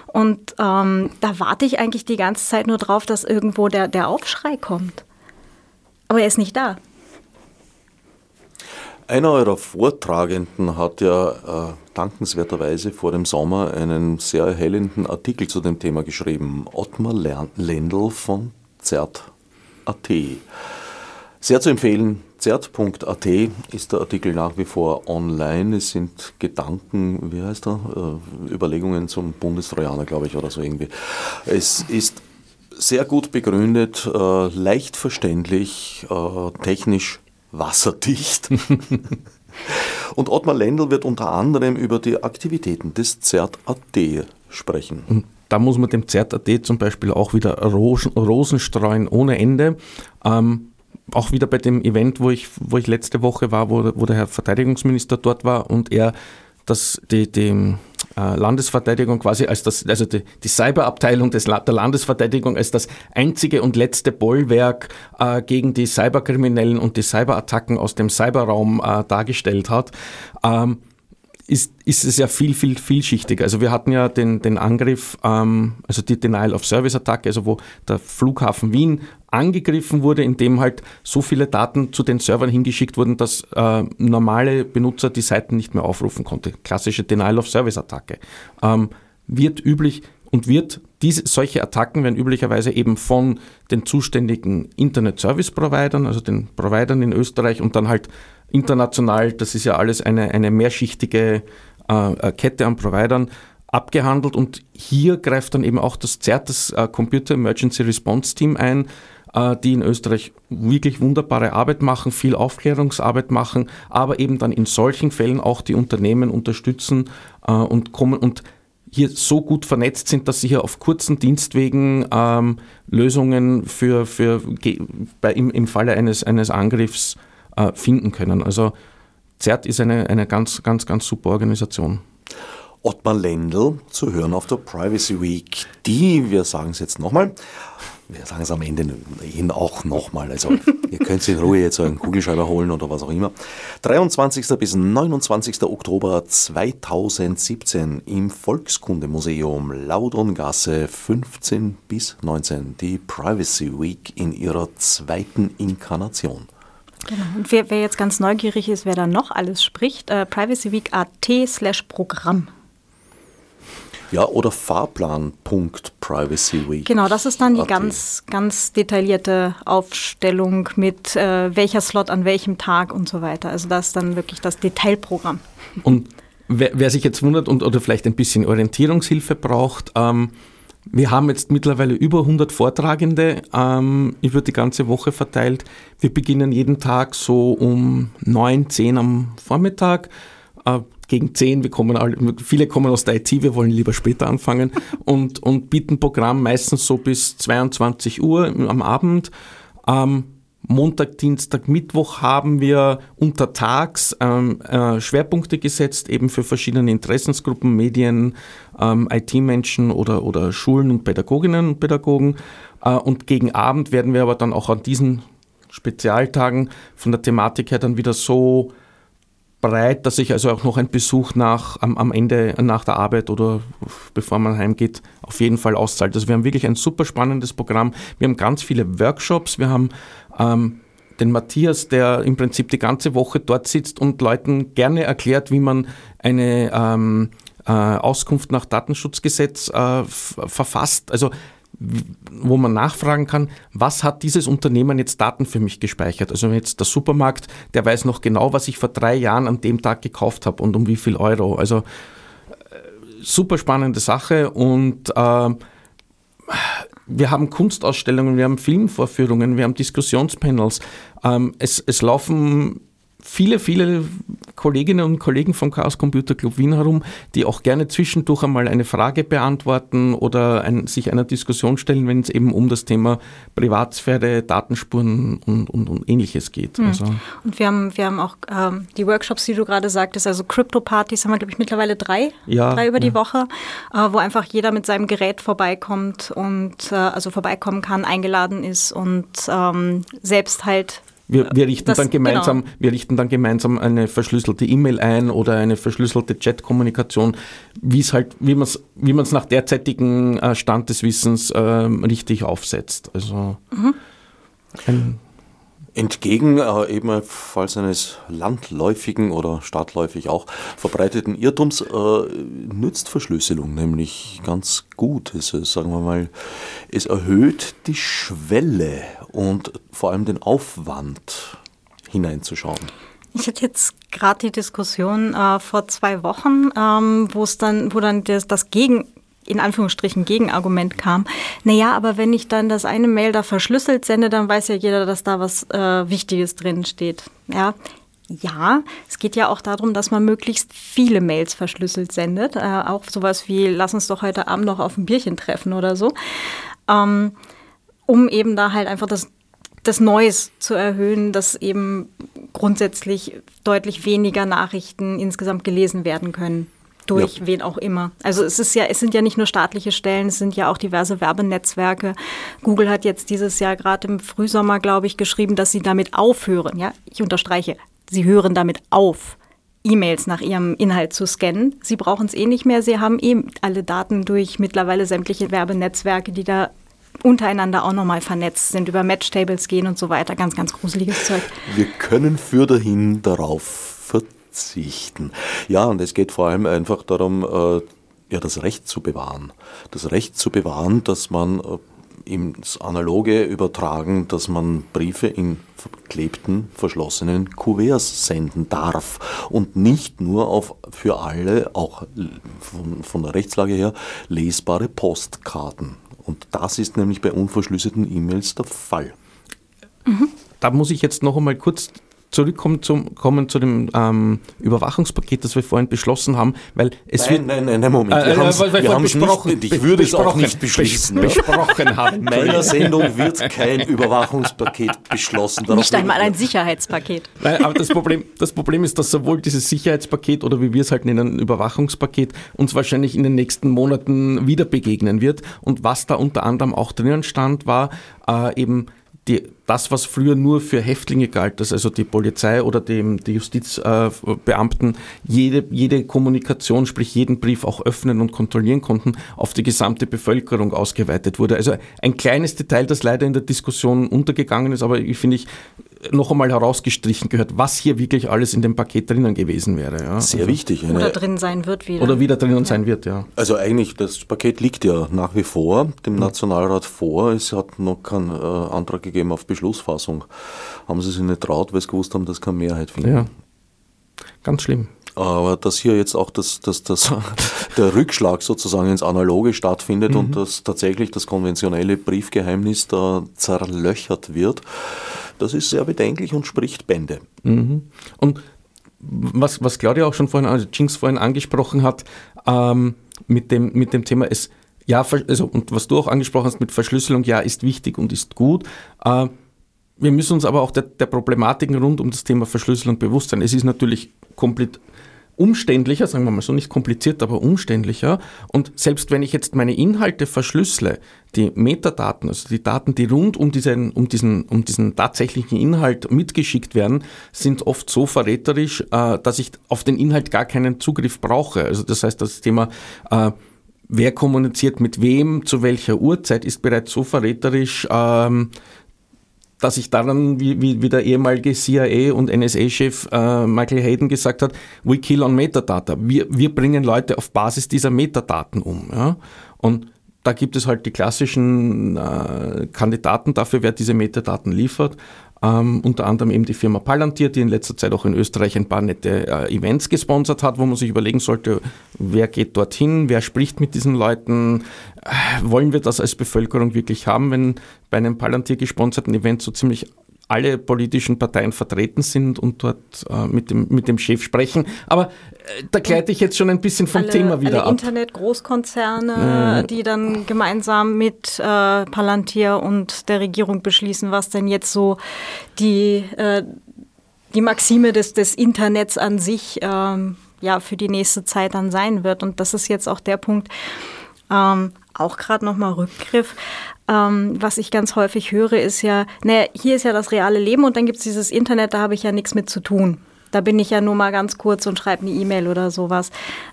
Und ähm, da warte ich eigentlich die ganze Zeit nur drauf, dass irgendwo der, der Aufschrei kommt. Aber er ist nicht da. Einer eurer Vortragenden hat ja äh, dankenswerterweise vor dem Sommer einen sehr erhellenden Artikel zu dem Thema geschrieben. Ottmar Lendl von ZERT.at. Sehr zu empfehlen, zert.at ist der Artikel nach wie vor online. Es sind Gedanken, wie heißt er? Äh, Überlegungen zum Bundestrojaner, glaube ich, oder so irgendwie. Es ist sehr gut begründet, äh, leicht verständlich, äh, technisch wasserdicht. Und Ottmar Lendl wird unter anderem über die Aktivitäten des ZERT.at sprechen. Da muss man dem ZERT.at zum Beispiel auch wieder Rosen, Rosen streuen ohne Ende. Ähm, auch wieder bei dem Event, wo ich, wo ich letzte Woche war, wo, wo der Herr Verteidigungsminister dort war und er das, die, die äh, Landesverteidigung quasi als das, also die, die Cyberabteilung des, der Landesverteidigung als das einzige und letzte Bollwerk äh, gegen die Cyberkriminellen und die Cyberattacken aus dem Cyberraum äh, dargestellt hat. Ähm, ist, ist es ja viel, viel, vielschichtiger. Also wir hatten ja den, den Angriff, ähm, also die Denial-of-Service-Attacke, also wo der Flughafen Wien angegriffen wurde, indem halt so viele Daten zu den Servern hingeschickt wurden, dass äh, normale Benutzer die Seiten nicht mehr aufrufen konnten. Klassische Denial-of-Service-Attacke. Ähm, wird üblich und wird diese, solche Attacken werden üblicherweise eben von den zuständigen Internet Service Providern, also den Providern in Österreich und dann halt international, das ist ja alles eine, eine mehrschichtige äh, Kette an Providern, abgehandelt und hier greift dann eben auch das CERT, das äh, Computer Emergency Response Team ein, die in Österreich wirklich wunderbare Arbeit machen, viel Aufklärungsarbeit machen, aber eben dann in solchen Fällen auch die Unternehmen unterstützen äh, und kommen und hier so gut vernetzt sind, dass sie hier auf kurzen Dienstwegen ähm, Lösungen für, für bei, im, im Falle eines, eines Angriffs äh, finden können. Also CERT ist eine, eine ganz, ganz, ganz super Organisation. Ottmar Lendl zu hören auf der Privacy Week, die, wir sagen es jetzt nochmal, wir sagen es am Ende Ihnen auch nochmal, also ihr könnt in Ruhe jetzt einen Kugelschreiber holen oder was auch immer. 23. bis 29. Oktober 2017 im Volkskundemuseum Laudongasse 15 bis 19 die Privacy Week in ihrer zweiten Inkarnation. Genau. Und wer, wer, jetzt ganz neugierig ist, wer da noch alles spricht, äh, privacyweek.at slash Programm. Ja, oder Fahrplan.privacyweek. Genau, das ist dann die ganz, ganz detaillierte Aufstellung mit äh, welcher Slot an welchem Tag und so weiter. Also das ist dann wirklich das Detailprogramm. Und wer, wer sich jetzt wundert und oder vielleicht ein bisschen Orientierungshilfe braucht, ähm, wir haben jetzt mittlerweile über 100 Vortragende ähm, über die ganze Woche verteilt. Wir beginnen jeden Tag so um 9, 10 am Vormittag. Äh, gegen 10, wir kommen alle, viele kommen aus der IT, wir wollen lieber später anfangen und, und bieten Programm meistens so bis 22 Uhr am Abend. Ähm, Montag, Dienstag, Mittwoch haben wir untertags ähm, äh, Schwerpunkte gesetzt, eben für verschiedene Interessensgruppen, Medien, ähm, IT-Menschen oder, oder Schulen und Pädagoginnen und Pädagogen. Äh, und gegen Abend werden wir aber dann auch an diesen Spezialtagen von der Thematik her dann wieder so breit, dass sich also auch noch ein Besuch nach, am, am Ende nach der Arbeit oder bevor man heimgeht auf jeden Fall auszahlt. Also wir haben wirklich ein super spannendes Programm. Wir haben ganz viele Workshops. Wir haben ähm, den Matthias, der im Prinzip die ganze Woche dort sitzt und Leuten gerne erklärt, wie man eine ähm, äh, Auskunft nach Datenschutzgesetz äh, verfasst. Also wo man nachfragen kann, was hat dieses Unternehmen jetzt Daten für mich gespeichert? Also jetzt der Supermarkt, der weiß noch genau, was ich vor drei Jahren an dem Tag gekauft habe und um wie viel Euro. Also äh, super spannende Sache und äh, wir haben Kunstausstellungen, wir haben Filmvorführungen, wir haben Diskussionspanels. Ähm, es, es laufen viele, viele Kolleginnen und Kollegen vom Chaos Computer Club Wien herum, die auch gerne zwischendurch einmal eine Frage beantworten oder ein, sich einer Diskussion stellen, wenn es eben um das Thema Privatsphäre, Datenspuren und, und, und ähnliches geht. Mhm. Also und wir haben, wir haben auch ähm, die Workshops, die du gerade sagtest, also Crypto-Partys haben wir, glaube ich, mittlerweile drei, ja, drei über ja. die Woche, äh, wo einfach jeder mit seinem Gerät vorbeikommt und äh, also vorbeikommen kann, eingeladen ist und ähm, selbst halt wir, wir, richten das, dann gemeinsam, genau. wir richten dann gemeinsam eine verschlüsselte E-Mail ein oder eine verschlüsselte Chat-Kommunikation, wie es halt, wie man es wie nach derzeitigem äh, Stand des Wissens äh, richtig aufsetzt. Also mhm. ein Entgegen äh, ebenfalls eines landläufigen oder stadtläufig auch verbreiteten Irrtums äh, nützt Verschlüsselung nämlich ganz gut. Es, sagen wir mal, es erhöht die Schwelle und vor allem den Aufwand hineinzuschauen. Ich hatte jetzt gerade die Diskussion äh, vor zwei Wochen, ähm, wo es dann, wo dann das, das Gegen in Anführungsstrichen Gegenargument kam, naja, aber wenn ich dann das eine Mail da verschlüsselt sende, dann weiß ja jeder, dass da was äh, Wichtiges drin steht. Ja, ja, es geht ja auch darum, dass man möglichst viele Mails verschlüsselt sendet. Äh, auch sowas wie, lass uns doch heute Abend noch auf ein Bierchen treffen oder so. Ähm, um eben da halt einfach das, das Neues zu erhöhen, dass eben grundsätzlich deutlich weniger Nachrichten insgesamt gelesen werden können durch ja. wen auch immer. Also es ist ja, es sind ja nicht nur staatliche Stellen, es sind ja auch diverse Werbenetzwerke. Google hat jetzt dieses Jahr gerade im Frühsommer, glaube ich, geschrieben, dass sie damit aufhören. Ja, ich unterstreiche, sie hören damit auf. E-Mails nach ihrem Inhalt zu scannen. Sie brauchen es eh nicht mehr. Sie haben eh alle Daten durch mittlerweile sämtliche Werbenetzwerke, die da untereinander auch nochmal vernetzt sind, über Matchtables gehen und so weiter. Ganz, ganz gruseliges Zeug. Wir können für dahin darauf verzichten. Ja, und es geht vor allem einfach darum, äh, Ja, das Recht zu bewahren. Das Recht zu bewahren, dass man äh, ins Analoge übertragen, dass man Briefe in verklebten, verschlossenen Kuverts senden darf und nicht nur auf für alle, auch von, von der Rechtslage her, lesbare Postkarten. Und das ist nämlich bei unverschlüsselten E-Mails der Fall. Mhm. Da muss ich jetzt noch einmal kurz zurückkommen zum, kommen zu dem ähm, Überwachungspaket, das wir vorhin beschlossen haben, weil es nein, wird... Nein, nein, nein, Moment. Wir äh, haben es besprochen. Nicht, ich würde es auch nicht beschließen. Bes besprochen haben. In meiner Sendung wird kein Überwachungspaket beschlossen. Darauf nicht einmal ein Sicherheitspaket. Nein, aber das Problem, das Problem ist, dass sowohl dieses Sicherheitspaket oder wie wir es halt nennen, Überwachungspaket, uns wahrscheinlich in den nächsten Monaten wieder begegnen wird. Und was da unter anderem auch drinnen stand, war äh, eben die, das, was früher nur für Häftlinge galt, dass also die Polizei oder die, die Justizbeamten äh, jede, jede Kommunikation, sprich jeden Brief auch öffnen und kontrollieren konnten, auf die gesamte Bevölkerung ausgeweitet wurde. Also ein kleines Detail, das leider in der Diskussion untergegangen ist, aber ich finde ich noch einmal herausgestrichen gehört, was hier wirklich alles in dem Paket drinnen gewesen wäre. Ja. Sehr also, wichtig. Oder drin sein wird wieder. Oder wieder drinnen ja. sein wird, ja. Also eigentlich, das Paket liegt ja nach wie vor dem Nationalrat vor. Es hat noch keinen äh, Antrag gegeben auf Beschlussfassung. Haben sie sich nicht traut, weil sie gewusst haben, dass keine Mehrheit finden. Ja. Ganz schlimm. Aber dass hier jetzt auch das, das, das, der Rückschlag sozusagen ins Analoge stattfindet mhm. und dass tatsächlich das konventionelle Briefgeheimnis da zerlöchert wird, das ist sehr bedenklich und spricht Bände. Mhm. Und was, was Claudia auch schon vorhin, also Jinx vorhin angesprochen hat, ähm, mit, dem, mit dem Thema, es, ja, also, und was du auch angesprochen hast mit Verschlüsselung, ja, ist wichtig und ist gut. Äh, wir müssen uns aber auch der, der Problematiken rund um das Thema Verschlüsselung bewusst sein. Es ist natürlich komplett umständlicher, sagen wir mal so, nicht kompliziert, aber umständlicher. Und selbst wenn ich jetzt meine Inhalte verschlüssele, die Metadaten, also die Daten, die rund um diesen, um diesen, um diesen tatsächlichen Inhalt mitgeschickt werden, sind oft so verräterisch, äh, dass ich auf den Inhalt gar keinen Zugriff brauche. Also das heißt, das Thema äh, Wer kommuniziert mit wem, zu welcher Uhrzeit, ist bereits so verräterisch, ähm, dass ich daran, wie, wie, wie der ehemalige CIA und NSA-Chef äh, Michael Hayden gesagt hat, we kill on Metadata. Wir, wir bringen Leute auf Basis dieser Metadaten um. Ja? Und da gibt es halt die klassischen äh, Kandidaten dafür, wer diese Metadaten liefert. Ähm, unter anderem eben die Firma Palantir, die in letzter Zeit auch in Österreich ein paar nette äh, Events gesponsert hat, wo man sich überlegen sollte, wer geht dorthin, wer spricht mit diesen Leuten, äh, wollen wir das als Bevölkerung wirklich haben, wenn bei einem Palantir gesponserten Event so ziemlich alle politischen Parteien vertreten sind und dort äh, mit, dem, mit dem Chef sprechen. Aber äh, da gleite ich jetzt schon ein bisschen vom alle, Thema wieder alle ab. Internet-Großkonzerne, äh, die dann gemeinsam mit äh, Palantir und der Regierung beschließen, was denn jetzt so die, äh, die Maxime des, des Internets an sich ähm, ja, für die nächste Zeit dann sein wird. Und das ist jetzt auch der Punkt, ähm, auch gerade nochmal Rückgriff ähm, was ich ganz häufig höre, ist ja, naja, hier ist ja das reale Leben und dann gibt es dieses Internet, da habe ich ja nichts mit zu tun. Da bin ich ja nur mal ganz kurz und schreibe eine E-Mail oder sowas.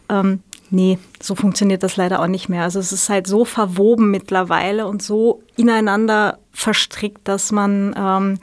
Ähm, nee, so funktioniert das leider auch nicht mehr. Also es ist halt so verwoben mittlerweile und so ineinander verstrickt, dass man ähm,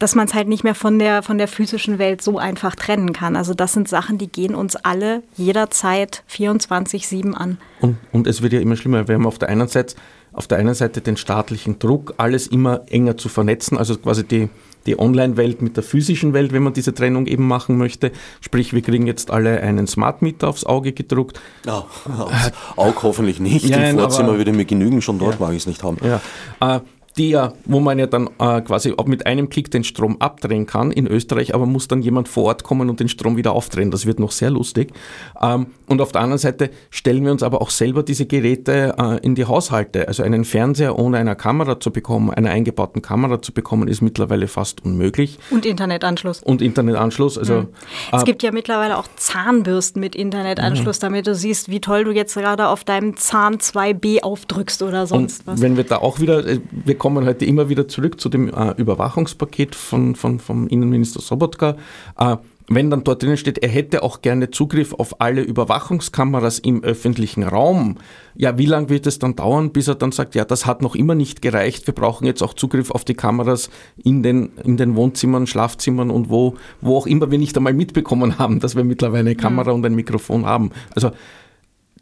dass man es halt nicht mehr von der, von der physischen Welt so einfach trennen kann. Also das sind Sachen, die gehen uns alle jederzeit 24-7 an. Und, und es wird ja immer schlimmer. Wir haben auf der einen Seite auf der einen Seite den staatlichen Druck, alles immer enger zu vernetzen, also quasi die, die Online-Welt mit der physischen Welt, wenn man diese Trennung eben machen möchte. Sprich, wir kriegen jetzt alle einen Smart Meter aufs Auge gedruckt. Ja, aufs Auge hoffentlich nicht. Ja, Im Vorzimmer würde mir genügen, schon dort ja, mag ich es nicht haben. Ja. Äh, die ja, wo man ja dann äh, quasi auch mit einem Klick den Strom abdrehen kann in Österreich, aber muss dann jemand vor Ort kommen und den Strom wieder aufdrehen. Das wird noch sehr lustig. Ähm, und auf der anderen Seite stellen wir uns aber auch selber diese Geräte äh, in die Haushalte. Also einen Fernseher ohne eine Kamera zu bekommen, eine eingebauten Kamera zu bekommen, ist mittlerweile fast unmöglich. Und Internetanschluss. Und Internetanschluss. Also, mhm. Es äh, gibt ja mittlerweile auch Zahnbürsten mit Internetanschluss, mhm. damit du siehst, wie toll du jetzt gerade auf deinem Zahn 2B aufdrückst oder sonst und was. Wenn wir da auch wieder, äh, wir kommen heute immer wieder zurück zu dem äh, Überwachungspaket von, von, vom Innenminister Sobotka. Äh, wenn dann dort drinnen steht, er hätte auch gerne Zugriff auf alle Überwachungskameras im öffentlichen Raum, ja, wie lange wird es dann dauern, bis er dann sagt, ja, das hat noch immer nicht gereicht, wir brauchen jetzt auch Zugriff auf die Kameras in den, in den Wohnzimmern, Schlafzimmern und wo, wo auch immer wir nicht einmal mitbekommen haben, dass wir mittlerweile eine Kamera mhm. und ein Mikrofon haben. Also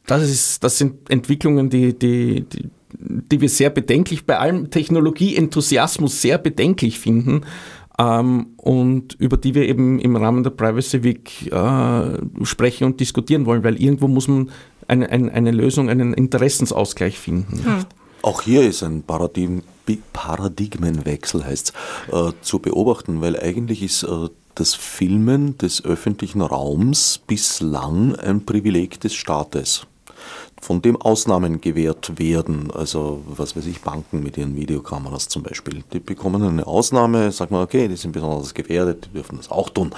Das, ist, das sind Entwicklungen, die, die, die, die wir sehr bedenklich, bei allem Technologieenthusiasmus sehr bedenklich finden ähm, und über die wir eben im Rahmen der Privacy Week äh, sprechen und diskutieren wollen, weil irgendwo muss man eine, eine, eine Lösung, einen Interessensausgleich finden. Hm. Auch hier ist ein Paradigm, Paradigmenwechsel heißt äh, zu beobachten, weil eigentlich ist äh, das Filmen des öffentlichen Raums bislang ein Privileg des Staates von dem Ausnahmen gewährt werden. Also, was weiß ich, Banken mit ihren Videokameras zum Beispiel. Die bekommen eine Ausnahme, sagt man, okay, die sind besonders gefährdet, die dürfen das auch tun.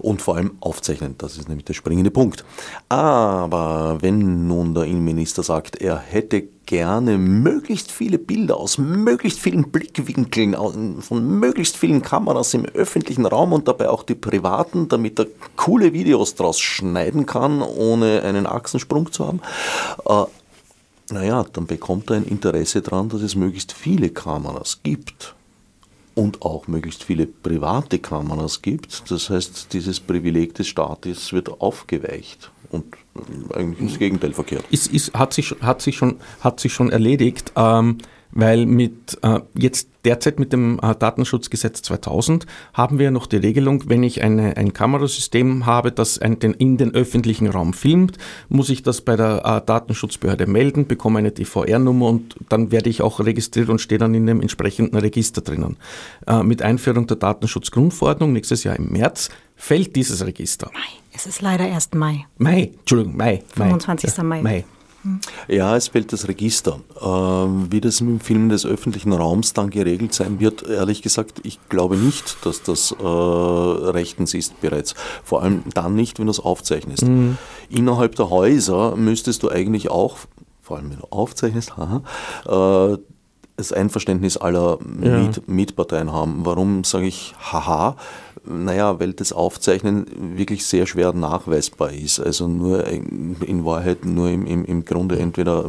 Und vor allem aufzeichnen, das ist nämlich der springende Punkt. Aber wenn nun der Innenminister sagt, er hätte gerne möglichst viele Bilder aus möglichst vielen Blickwinkeln, von möglichst vielen Kameras im öffentlichen Raum und dabei auch die privaten, damit er coole Videos draus schneiden kann, ohne einen Achsensprung zu haben. Äh, naja, dann bekommt er ein Interesse daran, dass es möglichst viele Kameras gibt und auch möglichst viele private Kameras gibt. Das heißt, dieses Privileg des Staates wird aufgeweicht und eigentlich das Gegenteil verkehrt. Ist, ist, hat, sich, hat, sich schon, hat sich schon erledigt. Ähm, weil mit äh, jetzt derzeit mit dem äh, Datenschutzgesetz 2000 haben wir noch die Regelung, wenn ich eine, ein Kamerasystem habe, das ein, den, in den öffentlichen Raum filmt, muss ich das bei der äh, Datenschutzbehörde melden, bekomme eine DVR-Nummer und dann werde ich auch registriert und stehe dann in dem entsprechenden Register drinnen. Äh, mit Einführung der Datenschutzgrundverordnung nächstes Jahr im März fällt dieses Register. Mai. Es ist leider erst Mai. Mai, Entschuldigung, Mai. 25. Mai. Mai. Ja, es fällt das Register. Ähm, wie das im Film des öffentlichen Raums dann geregelt sein wird, ehrlich gesagt, ich glaube nicht, dass das äh, rechtens ist bereits. Vor allem dann nicht, wenn du es aufzeichnest. Mhm. Innerhalb der Häuser müsstest du eigentlich auch, vor allem wenn du aufzeichnest, haha, äh, das Einverständnis aller ja. Miet, Mietparteien haben. Warum sage ich haha? naja, weil das Aufzeichnen wirklich sehr schwer nachweisbar ist. Also nur in Wahrheit nur im, im, im Grunde entweder,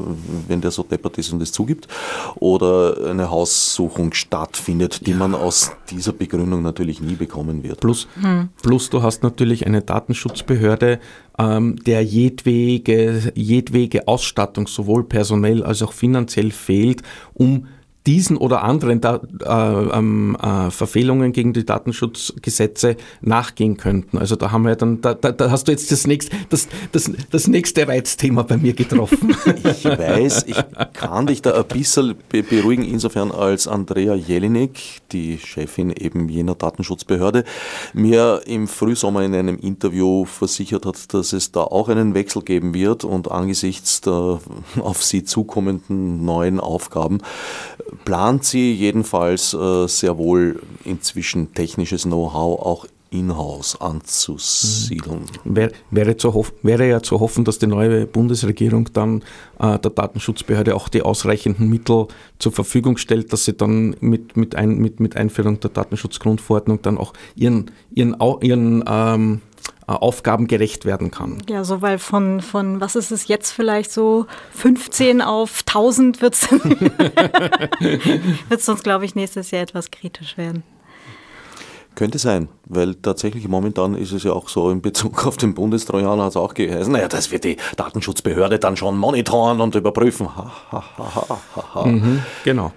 wenn der so deppert ist und es zugibt, oder eine Haussuchung stattfindet, die ja. man aus dieser Begründung natürlich nie bekommen wird. Plus, hm. plus du hast natürlich eine Datenschutzbehörde, ähm, der jedwege, jedwege Ausstattung sowohl personell als auch finanziell fehlt, um diesen oder anderen da, äh, ähm, äh, Verfehlungen gegen die Datenschutzgesetze nachgehen könnten. Also da haben wir dann, da, da, da hast du jetzt das nächste, das, das, das nächste Reizthema bei mir getroffen. Ich weiß, ich kann dich da ein bisschen beruhigen, insofern als Andrea Jelinek, die Chefin eben jener Datenschutzbehörde, mir im Frühsommer in einem Interview versichert hat, dass es da auch einen Wechsel geben wird und angesichts der auf sie zukommenden neuen Aufgaben plant sie jedenfalls äh, sehr wohl inzwischen technisches Know-how auch in-house anzusiedeln. Mhm. Wär, wäre, zu wäre ja zu hoffen, dass die neue Bundesregierung dann äh, der Datenschutzbehörde auch die ausreichenden Mittel zur Verfügung stellt, dass sie dann mit, mit, ein, mit, mit Einführung der Datenschutzgrundverordnung dann auch ihren, ihren, ihren ähm, äh, Aufgaben gerecht werden kann. Ja, so weil von, von was ist es jetzt vielleicht so 15 auf 1000 wird es sonst, glaube ich, nächstes Jahr etwas kritisch werden. Könnte sein, weil tatsächlich momentan ist es ja auch so, in Bezug auf den Bundestrojaner hat es auch geheißen, naja, das wird die Datenschutzbehörde dann schon monitoren und überprüfen. Ha, ha, ha, mhm, genau.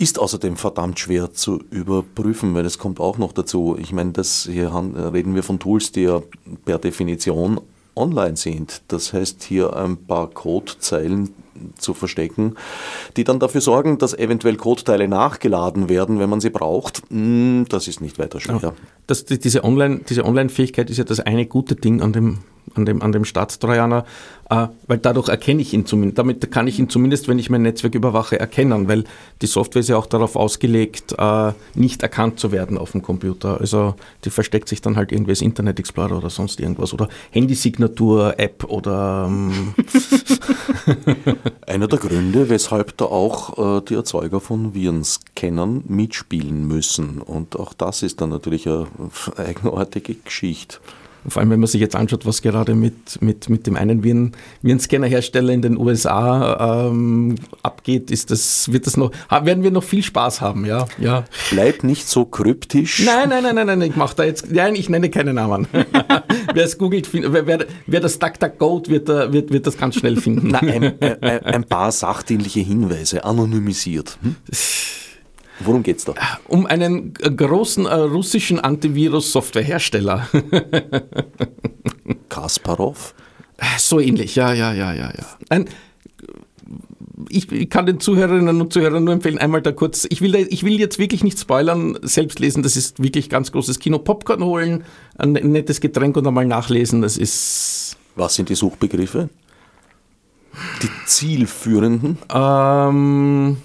Ist außerdem verdammt schwer zu überprüfen, weil es kommt auch noch dazu. Ich meine, das hier reden wir von Tools, die ja per Definition online sind. Das heißt, hier ein paar Codezeilen zu verstecken, die dann dafür sorgen, dass eventuell Codeteile nachgeladen werden, wenn man sie braucht. Hm, das ist nicht weiter schwer. Das, diese Online-Fähigkeit diese Online ist ja das eine gute Ding an dem an dem, an dem Staatstrojaner, äh, weil dadurch erkenne ich ihn zumindest, damit kann ich ihn zumindest, wenn ich mein Netzwerk überwache, erkennen, weil die Software ist ja auch darauf ausgelegt, äh, nicht erkannt zu werden auf dem Computer. Also die versteckt sich dann halt irgendwie als Internet Explorer oder sonst irgendwas oder Handysignatur-App oder... Ähm Einer der Gründe, weshalb da auch äh, die Erzeuger von Virenscannern mitspielen müssen. Und auch das ist dann natürlich eine eigenartige Geschichte. Vor allem, wenn man sich jetzt anschaut, was gerade mit, mit, mit dem einen Viren, Virenscanner-Hersteller in den USA ähm, abgeht, ist das, wird das noch, werden wir noch viel Spaß haben, ja. ja. Bleib nicht so kryptisch. Nein, nein, nein, nein, nein, ich mache da jetzt, nein, ich nenne keine Namen. wer es googelt, wer, wer, wer das DuckDuckGo wird, wird, wird das ganz schnell finden. Na, ein, ein, ein paar sachdienliche Hinweise, anonymisiert. Hm? Worum geht es da? Um einen großen äh, russischen Antivirus-Softwarehersteller. Kasparov? So ähnlich, ja, ja, ja, ja, ja. Ein, ich, ich, kann den Zuhörerinnen und Zuhörern nur empfehlen, einmal da kurz, ich will, ich will jetzt wirklich nicht spoilern, selbst lesen, das ist wirklich ganz großes Kino. Popcorn holen, ein nettes Getränk und einmal nachlesen, das ist... Was sind die Suchbegriffe? Die zielführenden? Ähm...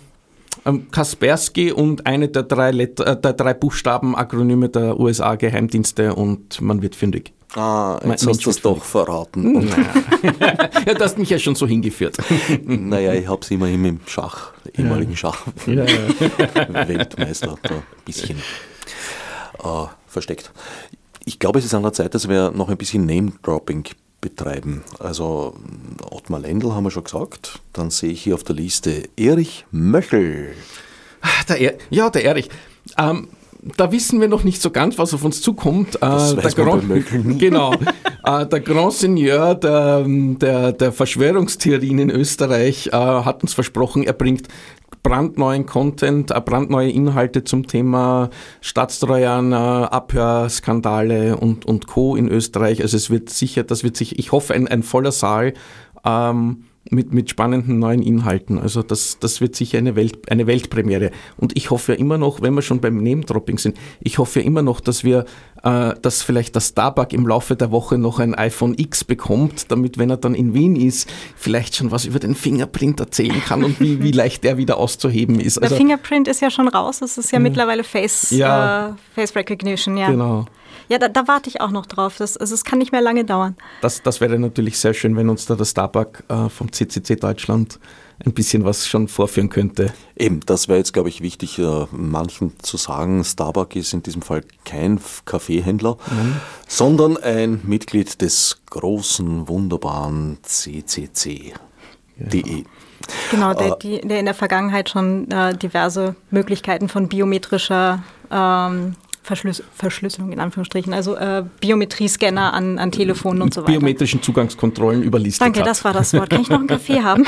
Ähm, Kaspersky und eine der drei, Letter, äh, der drei Buchstaben Akronyme der USA-Geheimdienste und man wird fündig. Ah, jetzt hast du es doch verraten. Naja. ja, du hast mich ja schon so hingeführt. naja, ich habe es immerhin im Schach, ehemaligen ja. Schach, ja, ja. Weltmeister, da ein bisschen äh, versteckt. Ich glaube, es ist an der Zeit, dass wir noch ein bisschen Name-Dropping betreiben. Also Ottmar Lendl haben wir schon gesagt. Dann sehe ich hier auf der Liste Erich Möchel. Ah, der er ja, der Erich. Ähm, da wissen wir noch nicht so ganz, was auf uns zukommt. Das äh, der Grand, Genau. äh, der Grand Seigneur der, der, der Verschwörungstheorien in Österreich äh, hat uns versprochen, er bringt brandneuen Content, äh, brandneue Inhalte zum Thema Staatstrojaner, Abhörskandale und, und Co. in Österreich. Also es wird sicher, das wird sich, ich hoffe, ein, ein voller Saal. Ähm, mit, mit spannenden neuen Inhalten. Also das, das wird sicher eine, Welt, eine Weltpremiere. Und ich hoffe ja immer noch, wenn wir schon beim Name-Dropping sind, ich hoffe ja immer noch, dass wir, äh, dass vielleicht das Starbuck im Laufe der Woche noch ein iPhone X bekommt, damit, wenn er dann in Wien ist, vielleicht schon was über den Fingerprint erzählen kann und wie, wie leicht der wieder auszuheben ist. Also, der Fingerprint ist ja schon raus, das ist ja, ja mittlerweile Face, ja, äh, Face Recognition, ja. Genau. Ja, da, da, warte ich auch noch drauf. Das, also es kann nicht mehr lange dauern. Das, das wäre natürlich sehr schön, wenn uns da der Starbuck äh, vom CCC Deutschland ein bisschen was schon vorführen könnte. Eben, das wäre jetzt, glaube ich, wichtig, äh, manchen zu sagen. Starbuck ist in diesem Fall kein Kaffeehändler, mhm. sondern ein Mitglied des großen, wunderbaren CCC.de. Ja. Genau, der, äh, die, der in der Vergangenheit schon äh, diverse Möglichkeiten von biometrischer ähm, Verschlüs Verschlüsselung in Anführungsstrichen, also äh, Biometriescanner an, an Telefonen und so weiter. Biometrischen Zugangskontrollen überlistet Danke, hat. das war das Wort. Kann ich noch einen Kaffee haben?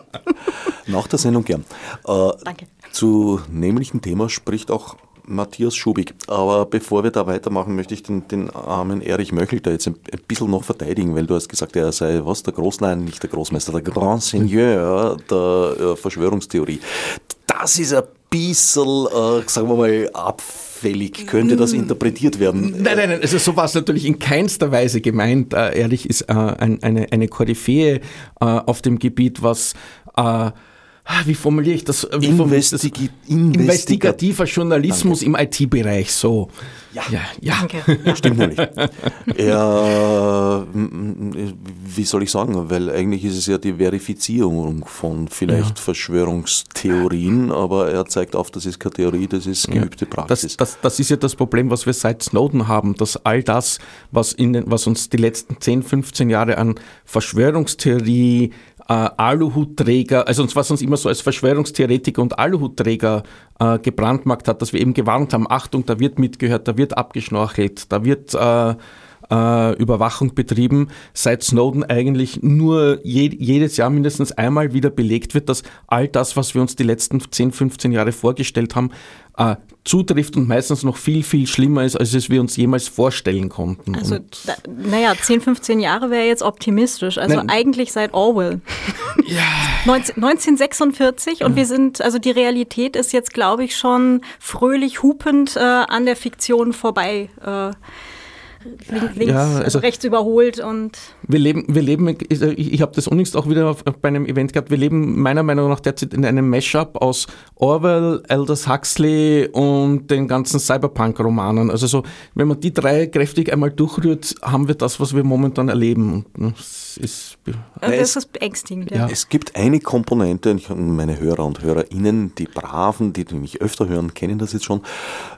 Nach der Sendung gern. Äh, Danke. Zu nämlichen Thema spricht auch Matthias Schubig. Aber bevor wir da weitermachen, möchte ich den, den armen Erich Möchel da jetzt ein, ein, bisschen noch verteidigen, weil du hast gesagt, er sei was, der Großlein, nicht der Großmeister, der Grand Seigneur der äh, Verschwörungstheorie. Das ist ein bisschen, äh, sagen wir mal, abfällig. Könnte das interpretiert werden? Nein, nein, nein. Also so war es natürlich in keinster Weise gemeint. Äh, ehrlich ist äh, ein, eine, eine Koryphäe äh, auf dem Gebiet, was äh, wie formuliere ich das? Wie Investigi investigativer Journalismus Danke. im IT-Bereich, so. Ja, ja, ja. Danke. Ja. Stimmt nämlich. Er, wie soll ich sagen, weil eigentlich ist es ja die Verifizierung von vielleicht ja. Verschwörungstheorien, aber er zeigt auf, das ist keine Theorie, das ist geübte Praxis. Das, das, das, ist ja das Problem, was wir seit Snowden haben, dass all das, was, in den, was uns die letzten 10, 15 Jahre an Verschwörungstheorie, äh, Aluhutträger, also was uns immer so als Verschwörungstheoretiker und Aluhutträger äh, gebrandmarkt hat, dass wir eben gewarnt haben, Achtung, da wird mitgehört, da wird abgeschnorchelt, da wird äh, äh, Überwachung betrieben, seit Snowden eigentlich nur je, jedes Jahr mindestens einmal wieder belegt wird, dass all das, was wir uns die letzten 10, 15 Jahre vorgestellt haben, äh, zutrifft und meistens noch viel, viel schlimmer ist, als es wir uns jemals vorstellen konnten. Also, da, naja, 10, 15 Jahre wäre jetzt optimistisch. Also nein, eigentlich seit Orwell. Ja. 19, 1946 und wir sind, also die Realität ist jetzt, glaube ich, schon fröhlich hupend äh, an der Fiktion vorbei. Äh, links, ja, also rechts überholt und. Wir leben, wir leben, ich, ich habe das unlängst auch wieder bei einem Event gehabt, wir leben meiner Meinung nach derzeit in einem Mashup aus Orwell, Aldous Huxley und den ganzen Cyberpunk-Romanen. Also so, wenn man die drei kräftig einmal durchrührt, haben wir das, was wir momentan erleben. Das ist, das ist beängstigend. Ja. Es gibt eine Komponente, meine Hörer und Hörerinnen, die Braven, die mich öfter hören, kennen das jetzt schon.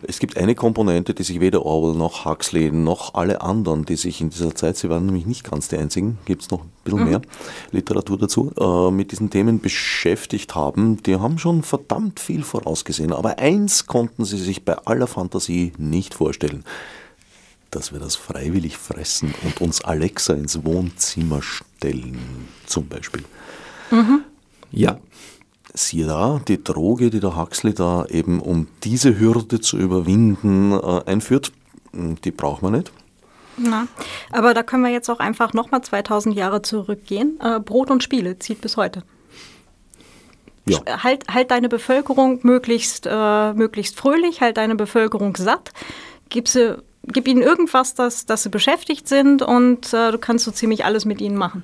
Es gibt eine Komponente, die sich weder Orwell noch Huxley noch alle anderen, die sich in dieser Zeit, sie waren nämlich nicht ganz die einzigen, gibt es noch ein bisschen mhm. mehr Literatur dazu, äh, mit diesen Themen beschäftigt haben, die haben schon verdammt viel vorausgesehen. Aber eins konnten sie sich bei aller Fantasie nicht vorstellen dass wir das freiwillig fressen und uns Alexa ins Wohnzimmer stellen, zum Beispiel. Mhm. Ja. Siehe da, die Droge, die der Huxley da eben um diese Hürde zu überwinden äh, einführt, die braucht man nicht. Na, aber da können wir jetzt auch einfach nochmal 2000 Jahre zurückgehen. Äh, Brot und Spiele zieht bis heute. Ja. Halt, halt deine Bevölkerung möglichst, äh, möglichst fröhlich, halt deine Bevölkerung satt, gib, sie, gib ihnen irgendwas, dass, dass sie beschäftigt sind und äh, du kannst so ziemlich alles mit ihnen machen.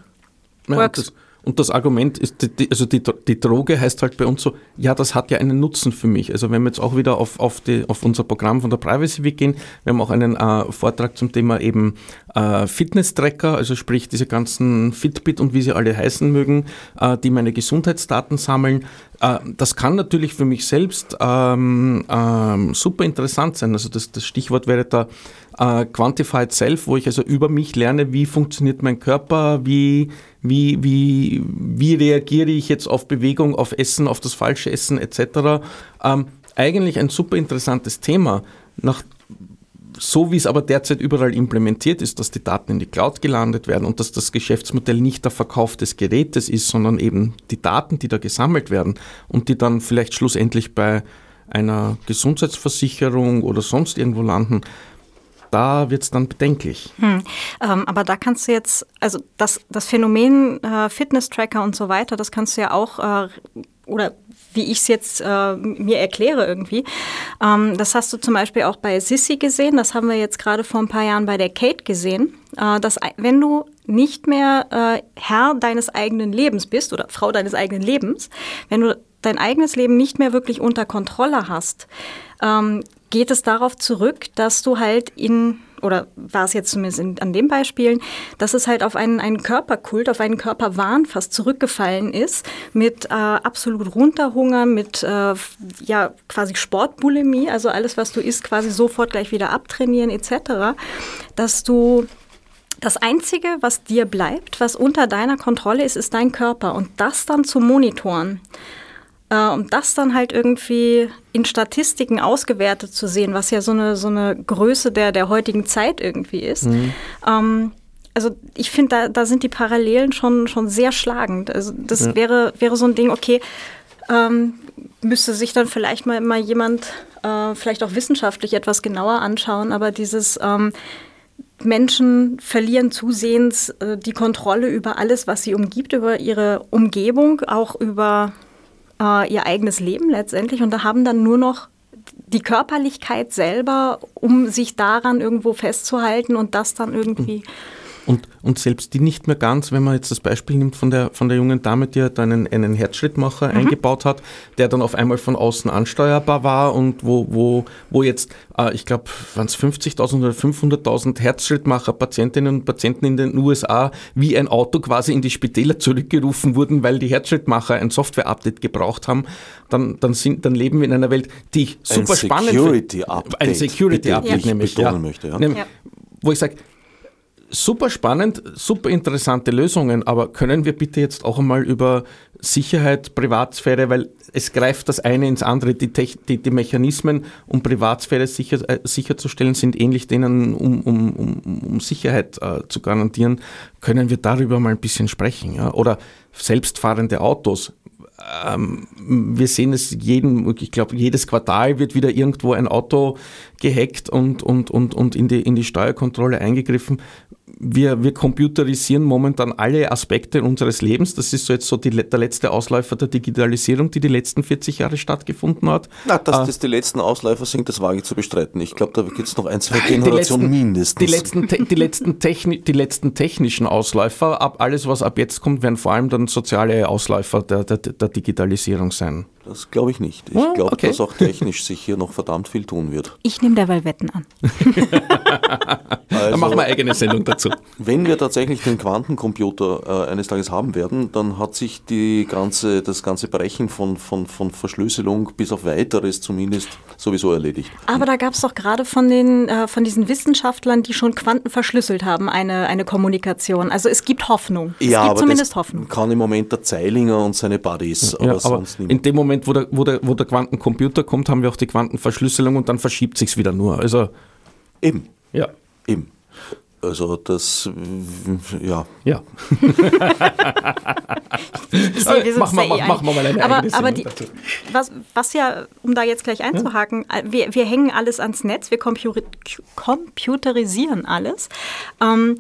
Ja, das, und das Argument ist, die, also die, die Droge heißt halt bei uns so, ja, das hat ja einen Nutzen für mich. Also wenn wir jetzt auch wieder auf, auf, die, auf unser Programm von der Privacy Week gehen, wir haben auch einen äh, Vortrag zum Thema eben äh, Fitness-Tracker, also sprich diese ganzen Fitbit und wie sie alle heißen mögen, äh, die meine Gesundheitsdaten sammeln. Äh, das kann natürlich für mich selbst ähm, ähm, super interessant sein. Also das, das Stichwort wäre da äh, Quantified Self, wo ich also über mich lerne, wie funktioniert mein Körper, wie, wie, wie, wie reagiere ich jetzt auf Bewegung, auf Essen, auf das falsche Essen etc. Ähm, eigentlich ein super interessantes Thema. Nach, so wie es aber derzeit überall implementiert ist, dass die Daten in die Cloud gelandet werden und dass das Geschäftsmodell nicht der Verkauf des Gerätes ist, sondern eben die Daten, die da gesammelt werden und die dann vielleicht schlussendlich bei einer Gesundheitsversicherung oder sonst irgendwo landen, da wird es dann bedenklich. Hm. Ähm, aber da kannst du jetzt, also das, das Phänomen äh, Fitness-Tracker und so weiter, das kannst du ja auch, äh, oder wie ich es jetzt äh, mir erkläre irgendwie. Ähm, das hast du zum Beispiel auch bei Sissy gesehen, das haben wir jetzt gerade vor ein paar Jahren bei der Kate gesehen, äh, dass wenn du nicht mehr äh, Herr deines eigenen Lebens bist oder Frau deines eigenen Lebens, wenn du dein eigenes Leben nicht mehr wirklich unter Kontrolle hast, ähm, geht es darauf zurück, dass du halt in oder war es jetzt zumindest in, an den Beispielen, dass es halt auf einen, einen Körperkult, auf einen Körperwahn fast zurückgefallen ist, mit äh, absolut Runterhunger, mit äh, ja quasi Sportbulimie, also alles, was du isst, quasi sofort gleich wieder abtrainieren etc., dass du das Einzige, was dir bleibt, was unter deiner Kontrolle ist, ist dein Körper und das dann zu monitoren äh, um das dann halt irgendwie in Statistiken ausgewertet zu sehen, was ja so eine, so eine Größe der, der heutigen Zeit irgendwie ist. Mhm. Ähm, also ich finde, da, da sind die Parallelen schon, schon sehr schlagend. Also das ja. wäre, wäre so ein Ding, okay, ähm, müsste sich dann vielleicht mal, mal jemand äh, vielleicht auch wissenschaftlich etwas genauer anschauen, aber dieses ähm, Menschen verlieren zusehends äh, die Kontrolle über alles, was sie umgibt, über ihre Umgebung, auch über äh, ihr eigenes Leben letztendlich und da haben dann nur noch die Körperlichkeit selber, um sich daran irgendwo festzuhalten und das dann irgendwie. Mhm und, und selbst die nicht mehr ganz, wenn man jetzt das Beispiel nimmt von der, von der jungen Dame, die halt einen, einen Herzschrittmacher mhm. eingebaut hat, der dann auf einmal von außen ansteuerbar war und wo, wo, wo jetzt, äh, ich glaube, waren es 50.000 oder 500.000 Herzschrittmacher Patientinnen und Patienten in den USA wie ein Auto quasi in die Spitäler zurückgerufen wurden, weil die Herzschrittmacher ein Software-Update gebraucht haben, dann, dann, sind, dann leben wir in einer Welt, die ich super ein spannend finde. Ein Security-Update, nämlich. Ja. Möchte, ja. ja. Wo ich sage, super spannend, super interessante Lösungen, aber können wir bitte jetzt auch einmal über Sicherheit, Privatsphäre, weil es greift das eine ins andere. Die, die, die Mechanismen, um Privatsphäre sicher, äh, sicherzustellen, sind ähnlich denen, um, um, um, um Sicherheit äh, zu garantieren. Können wir darüber mal ein bisschen sprechen? Ja? Oder selbstfahrende Autos ähm, wir sehen es jeden, ich glaube, jedes Quartal wird wieder irgendwo ein Auto gehackt und, und, und, und in, die, in die Steuerkontrolle eingegriffen. Wir, wir computerisieren momentan alle Aspekte unseres Lebens. Das ist so jetzt so die, der letzte Ausläufer der Digitalisierung, die die letzten 40 Jahre stattgefunden hat. Na, dass äh, das die letzten Ausläufer sind, das wage ich zu bestreiten. Ich glaube, da gibt es noch ein, zwei Generationen mindestens. Die letzten, die, letzten Techni die letzten technischen Ausläufer, ab alles, was ab jetzt kommt, werden vor allem dann soziale Ausläufer der, der, der Digitalisierung sein. Das glaube ich nicht. Ich Oh, glaube, okay. dass auch technisch sich hier noch verdammt viel tun wird. Ich nehme derweil Wetten an. Also, Dann machen wir eine eigene Sendung dazu. wenn wir tatsächlich den Quantencomputer äh, eines Tages haben werden, dann hat sich die ganze, das ganze Brechen von, von, von Verschlüsselung bis auf weiteres zumindest sowieso erledigt. Aber da gab es doch gerade von, den, äh, von diesen Wissenschaftlern, die schon Quanten verschlüsselt haben, eine, eine Kommunikation. Also es gibt Hoffnung. Es gibt zumindest das Hoffnung. kann im Moment der Zeilinger und seine Buddies, aber Ja, aber sonst in niemand. dem Moment, wo der, wo, der, wo der Quantencomputer kommt, haben wir auch die Quantenverschlüsselung und dann verschiebt sich's wieder nur. Also, Eben, ja. eben. Also das, ja, Ja. Sind Machen wir- mach- eh machen wir mal eine aber, aber die, dazu. was, was ja, um da jetzt gleich einzuhaken, äh, wir, wir hängen alles ans Netz, wir compu computerisieren alles. Ähm,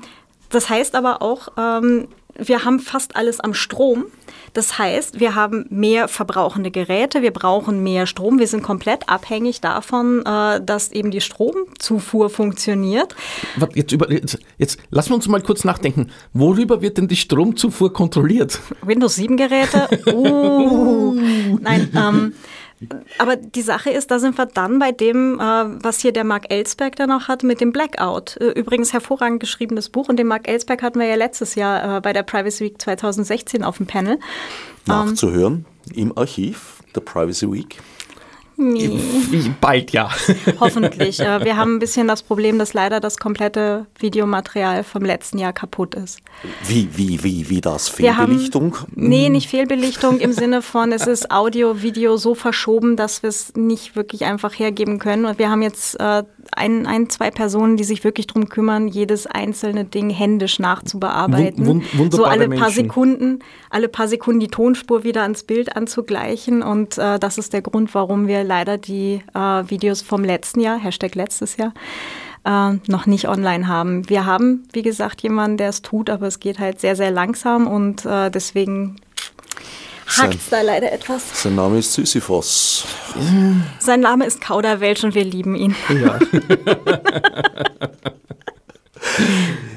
das heißt aber auch, ähm, wir haben fast alles am Strom. Das heißt, wir haben mehr verbrauchende Geräte, wir brauchen mehr Strom. Wir sind komplett abhängig davon, äh, dass eben die Stromzufuhr funktioniert. Jetzt, über, jetzt, jetzt lassen wir uns mal kurz nachdenken. Worüber wird denn die Stromzufuhr kontrolliert? Windows 7 Geräte. Uh. Nein, ähm, aber die Sache ist, da sind wir dann bei dem, äh, was hier der Mark Ellsberg dann noch hat mit dem Blackout. Äh, übrigens hervorragend geschriebenes Buch und den Mark Ellsberg hatten wir ja letztes Jahr äh, bei der Privacy Week 2016 auf dem Panel. nachzuhören im Archiv der Privacy Week. Wie bald, ja. Hoffentlich. wir haben ein bisschen das Problem, dass leider das komplette Videomaterial vom letzten Jahr kaputt ist. Wie, wie, wie, wie das? Wir haben- Fehlbelichtung? Nee, nicht Fehlbelichtung im Sinne von, es ist Audio, Video so verschoben, dass wir es nicht wirklich einfach hergeben können. Und wir haben jetzt äh, ein, ein, zwei Personen, die sich wirklich darum kümmern, jedes einzelne Ding händisch nachzubearbeiten. Wun- wun- wunderbare so alle paar Menschen. Sekunden, alle paar Sekunden die Tonspur wieder ans Bild anzugleichen. Und äh, das ist der Grund, warum wir leider die äh, Videos vom letzten Jahr, Hashtag letztes Jahr, äh, noch nicht online haben. Wir haben, wie gesagt, jemanden, der es tut, aber es geht halt sehr, sehr langsam und äh, deswegen hakt es da leider etwas. Sein Name ist Sisyphos. Sein Name ist Kauderwelsch und wir lieben ihn. ja.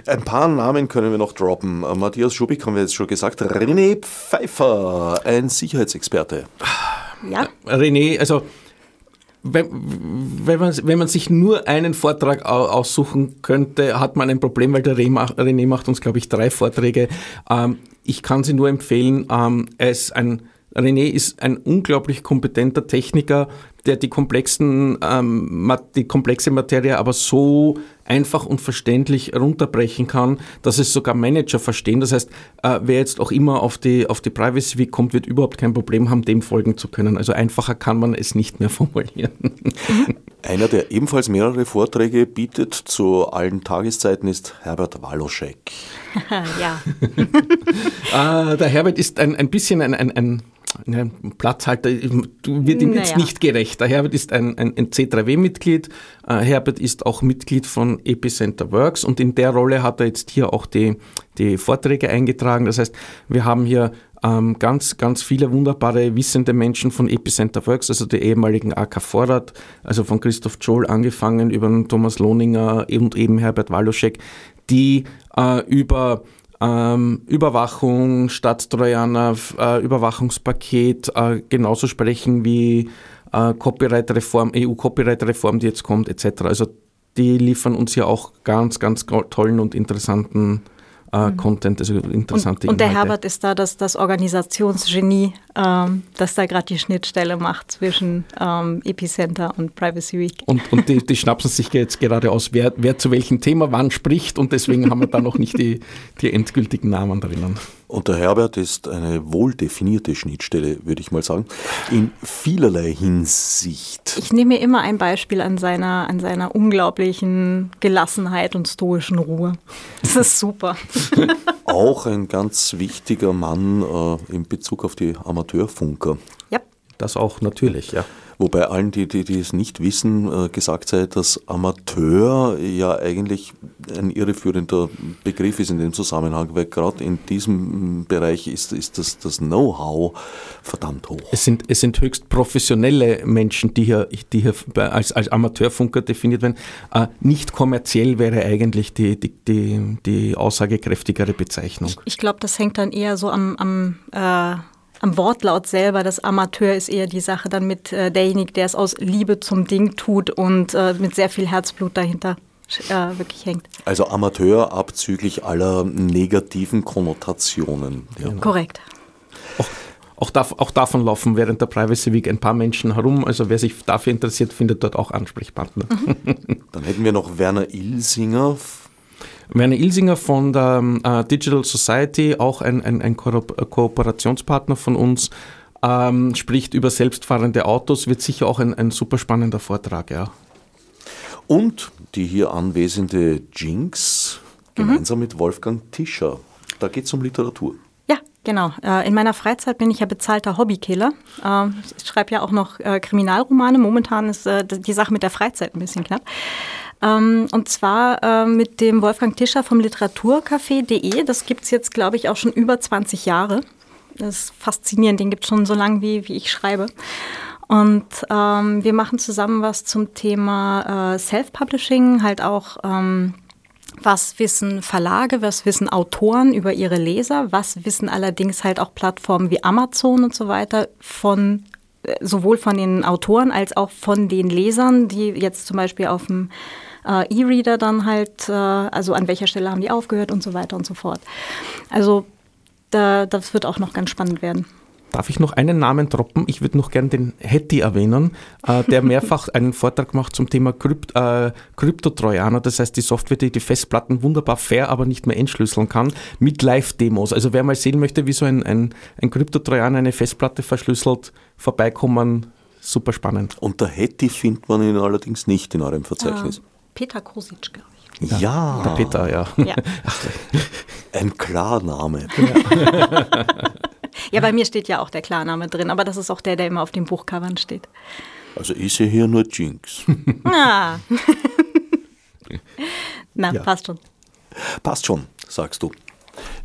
Ein paar Namen können wir noch droppen. Äh, Matthias Schubik haben wir jetzt schon gesagt. René Pfeiffer, ein Sicherheitsexperte. Ja, René, also wenn, wenn, man, wenn man sich nur einen Vortrag au- aussuchen könnte, hat man ein Problem, weil der René macht, uns, glaube ich, drei Vorträge. Ähm, ich kann sie nur empfehlen. Ähm, er ist ein, René ist ein unglaublich kompetenter Techniker, der die, komplexen, ähm, die komplexe Materie aber so einfach und verständlich runterbrechen kann, dass es sogar Manager verstehen. Das heißt, äh, wer jetzt auch immer auf die, auf die Privacy Week kommt, wird überhaupt kein Problem haben, dem folgen zu können. Also einfacher kann man es nicht mehr formulieren. Einer, der ebenfalls mehrere Vorträge bietet zu allen Tageszeiten, ist Herbert Waloschek. ja. Äh, der Herbert ist ein, ein bisschen ein, ein, ein, ein Platzhalter, du wird ihm jetzt Naja. nicht gerecht. Der Herbert ist ein, ein, ein C3W-Mitglied. Äh, Herbert ist auch Mitglied von Epicenter Works und in der Rolle hat er jetzt hier auch die, die Vorträge eingetragen. Das heißt, wir haben hier ähm, ganz, ganz viele wunderbare, wissende Menschen von Epicenter Works, also der ehemaligen AK Vorrat, also von Christoph Joel angefangen über Thomas Lohninger und eben Herbert Waloschek, die äh, über ähm, Überwachung, Staatstrojaner, äh, Überwachungspaket äh, genauso sprechen wie äh, Copyright-Reform, EU-Copyright-Reform, die jetzt kommt, etc. Also die liefern uns ja auch ganz, ganz tollen und interessanten äh, Content, also interessante Und, und der. Herbert ist da das, das Organisationsgenie, ähm, das da gerade die Schnittstelle macht zwischen ähm, Epicenter und Privacy Week. Und, und die, die schnapsen sich jetzt gerade aus, wer, wer zu welchem Thema wann spricht und deswegen haben wir da noch nicht die, die endgültigen Namen drinnen. Und der Herbert ist eine wohl definierte Schnittstelle, würde ich mal sagen, in vielerlei Hinsicht. Ich nehme mir immer ein Beispiel an seiner, an seiner unglaublichen Gelassenheit und stoischen Ruhe. Das ist super. Auch ein ganz wichtiger Mann äh, in Bezug auf die Amateurfunker. Ja. Das auch natürlich, ja. Wobei allen, die, die, die es nicht wissen, äh, gesagt sei, dass Amateur ja eigentlich ein irreführender Begriff ist in dem Zusammenhang, weil gerade in diesem Bereich ist, ist das, das Know-how verdammt hoch. Es sind, es sind höchst professionelle Menschen, die hier, die hier als, als Amateurfunker definiert werden. Äh, nicht kommerziell wäre eigentlich die, die, die, die aussagekräftigere Bezeichnung. Ich glaube, das hängt dann eher so am, am äh, am Wortlaut selber, das Amateur ist eher die Sache dann mit äh, derjenige, der es aus Liebe zum Ding tut und äh, mit sehr viel Herzblut dahinter äh, wirklich hängt. Also Amateur abzüglich aller negativen Konnotationen. Ja. Korrekt. Auch, auch, da, auch, davon laufen während der Privacy Week ein paar Menschen herum. Also wer sich dafür interessiert, findet dort auch Ansprechpartner. Mhm. Dann hätten wir noch Werner Ilsinger Werner Ilsinger von der äh, Digital Society, auch ein, ein, ein Ko Kooperationspartner von uns, ähm, spricht über selbstfahrende Autos, wird sicher auch ein, ein super spannender Vortrag, ja. Und die hier anwesende Jinx gemeinsam mhm. mit Wolfgang Tischer. Da geht es um Literatur. Ja, genau. Äh, in meiner Freizeit bin ich ja bezahlter Hobbykiller. Ähm, ich schreibe ja auch noch äh, Kriminalromane. Momentan ist die Sache mit der Freizeit ein bisschen knapp. Ähm, und zwar äh, mit dem Wolfgang Tischer vom Literaturcafé.de. Das gibt es jetzt, glaube ich, auch schon über 20 Jahre. Das ist faszinierend, den gibt es schon so lange, wie, wie ich schreibe. Und ähm, wir machen zusammen was zum Thema äh, Self-Publishing, halt auch, ähm, was wissen Verlage, was wissen Autoren über ihre Leser, was wissen allerdings halt auch Plattformen wie Amazon und so weiter von äh, sowohl von den Autoren als auch von den Lesern, die jetzt zum Beispiel auf dem äh, E-Reader dann halt, äh, also an welcher Stelle haben die aufgehört und so weiter und so fort. Also da, das wird auch noch ganz spannend werden. Darf ich noch einen Namen droppen? Ich würde noch gerne den Hetty erwähnen, äh, der mehrfach einen Vortrag macht zum Thema Krypt, äh, Kryptotrojaner, das heißt die Software, die die Festplatten wunderbar fair, aber nicht mehr entschlüsseln kann, mit Live-Demos. Also wer mal sehen möchte, wie so ein, ein, ein Kryptotrojaner eine Festplatte verschlüsselt, vorbeikommen, super spannend. Und der Hetty findet man ihn allerdings nicht in eurem Verzeichnis. Ah. Peter Kosic, glaube ich. Ja, ja, der Peter, ja. ja. Ein Klarname. Ja. ja, bei mir steht ja auch der Klarname drin, aber das ist auch der, der immer auf den Buchcovern steht. Also ich sehe hier nur Jinx. Ah. Na, ja. passt schon. Passt schon, sagst du.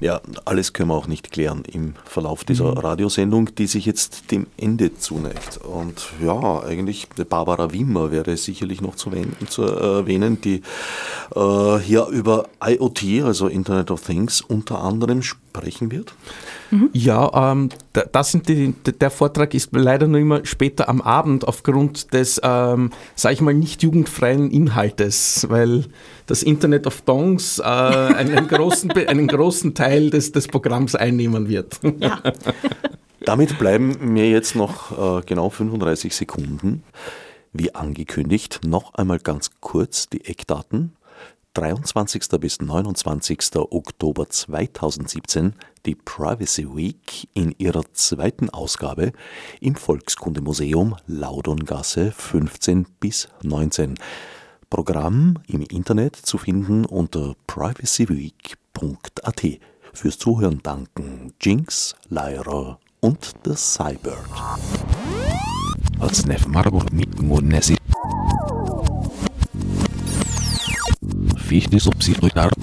Ja, alles können wir auch nicht klären im Verlauf dieser mhm. Radiosendung, die sich jetzt dem Ende zuneigt. Und ja, eigentlich Barbara Wimmer wäre sicherlich noch zu, erwähnen, die äh, hier über IoT, also Internet of Things, unter anderem sprechen wird. Mhm. Ja, ähm, das sind die, der Vortrag ist leider nur immer später am Abend aufgrund des, ähm, sage ich mal, nicht jugendfreien Inhaltes, weil das Internet of Dongs äh, einen, großen, einen großen Teil des, des Programms einnehmen wird. Ja. Damit bleiben mir jetzt noch äh, genau 35 Sekunden. Wie angekündigt, noch einmal ganz kurz die Eckdaten. 23. bis 29. Oktober 2017 die Privacy Week in ihrer zweiten Ausgabe im Volkskundemuseum Laudongasse 15 bis 19. Programm im Internet zu finden unter privacyweek.at. Fürs Zuhören danken Jinx, Lyra und The Cybird. Als Marburg mit Fähnis, um sie durchdacht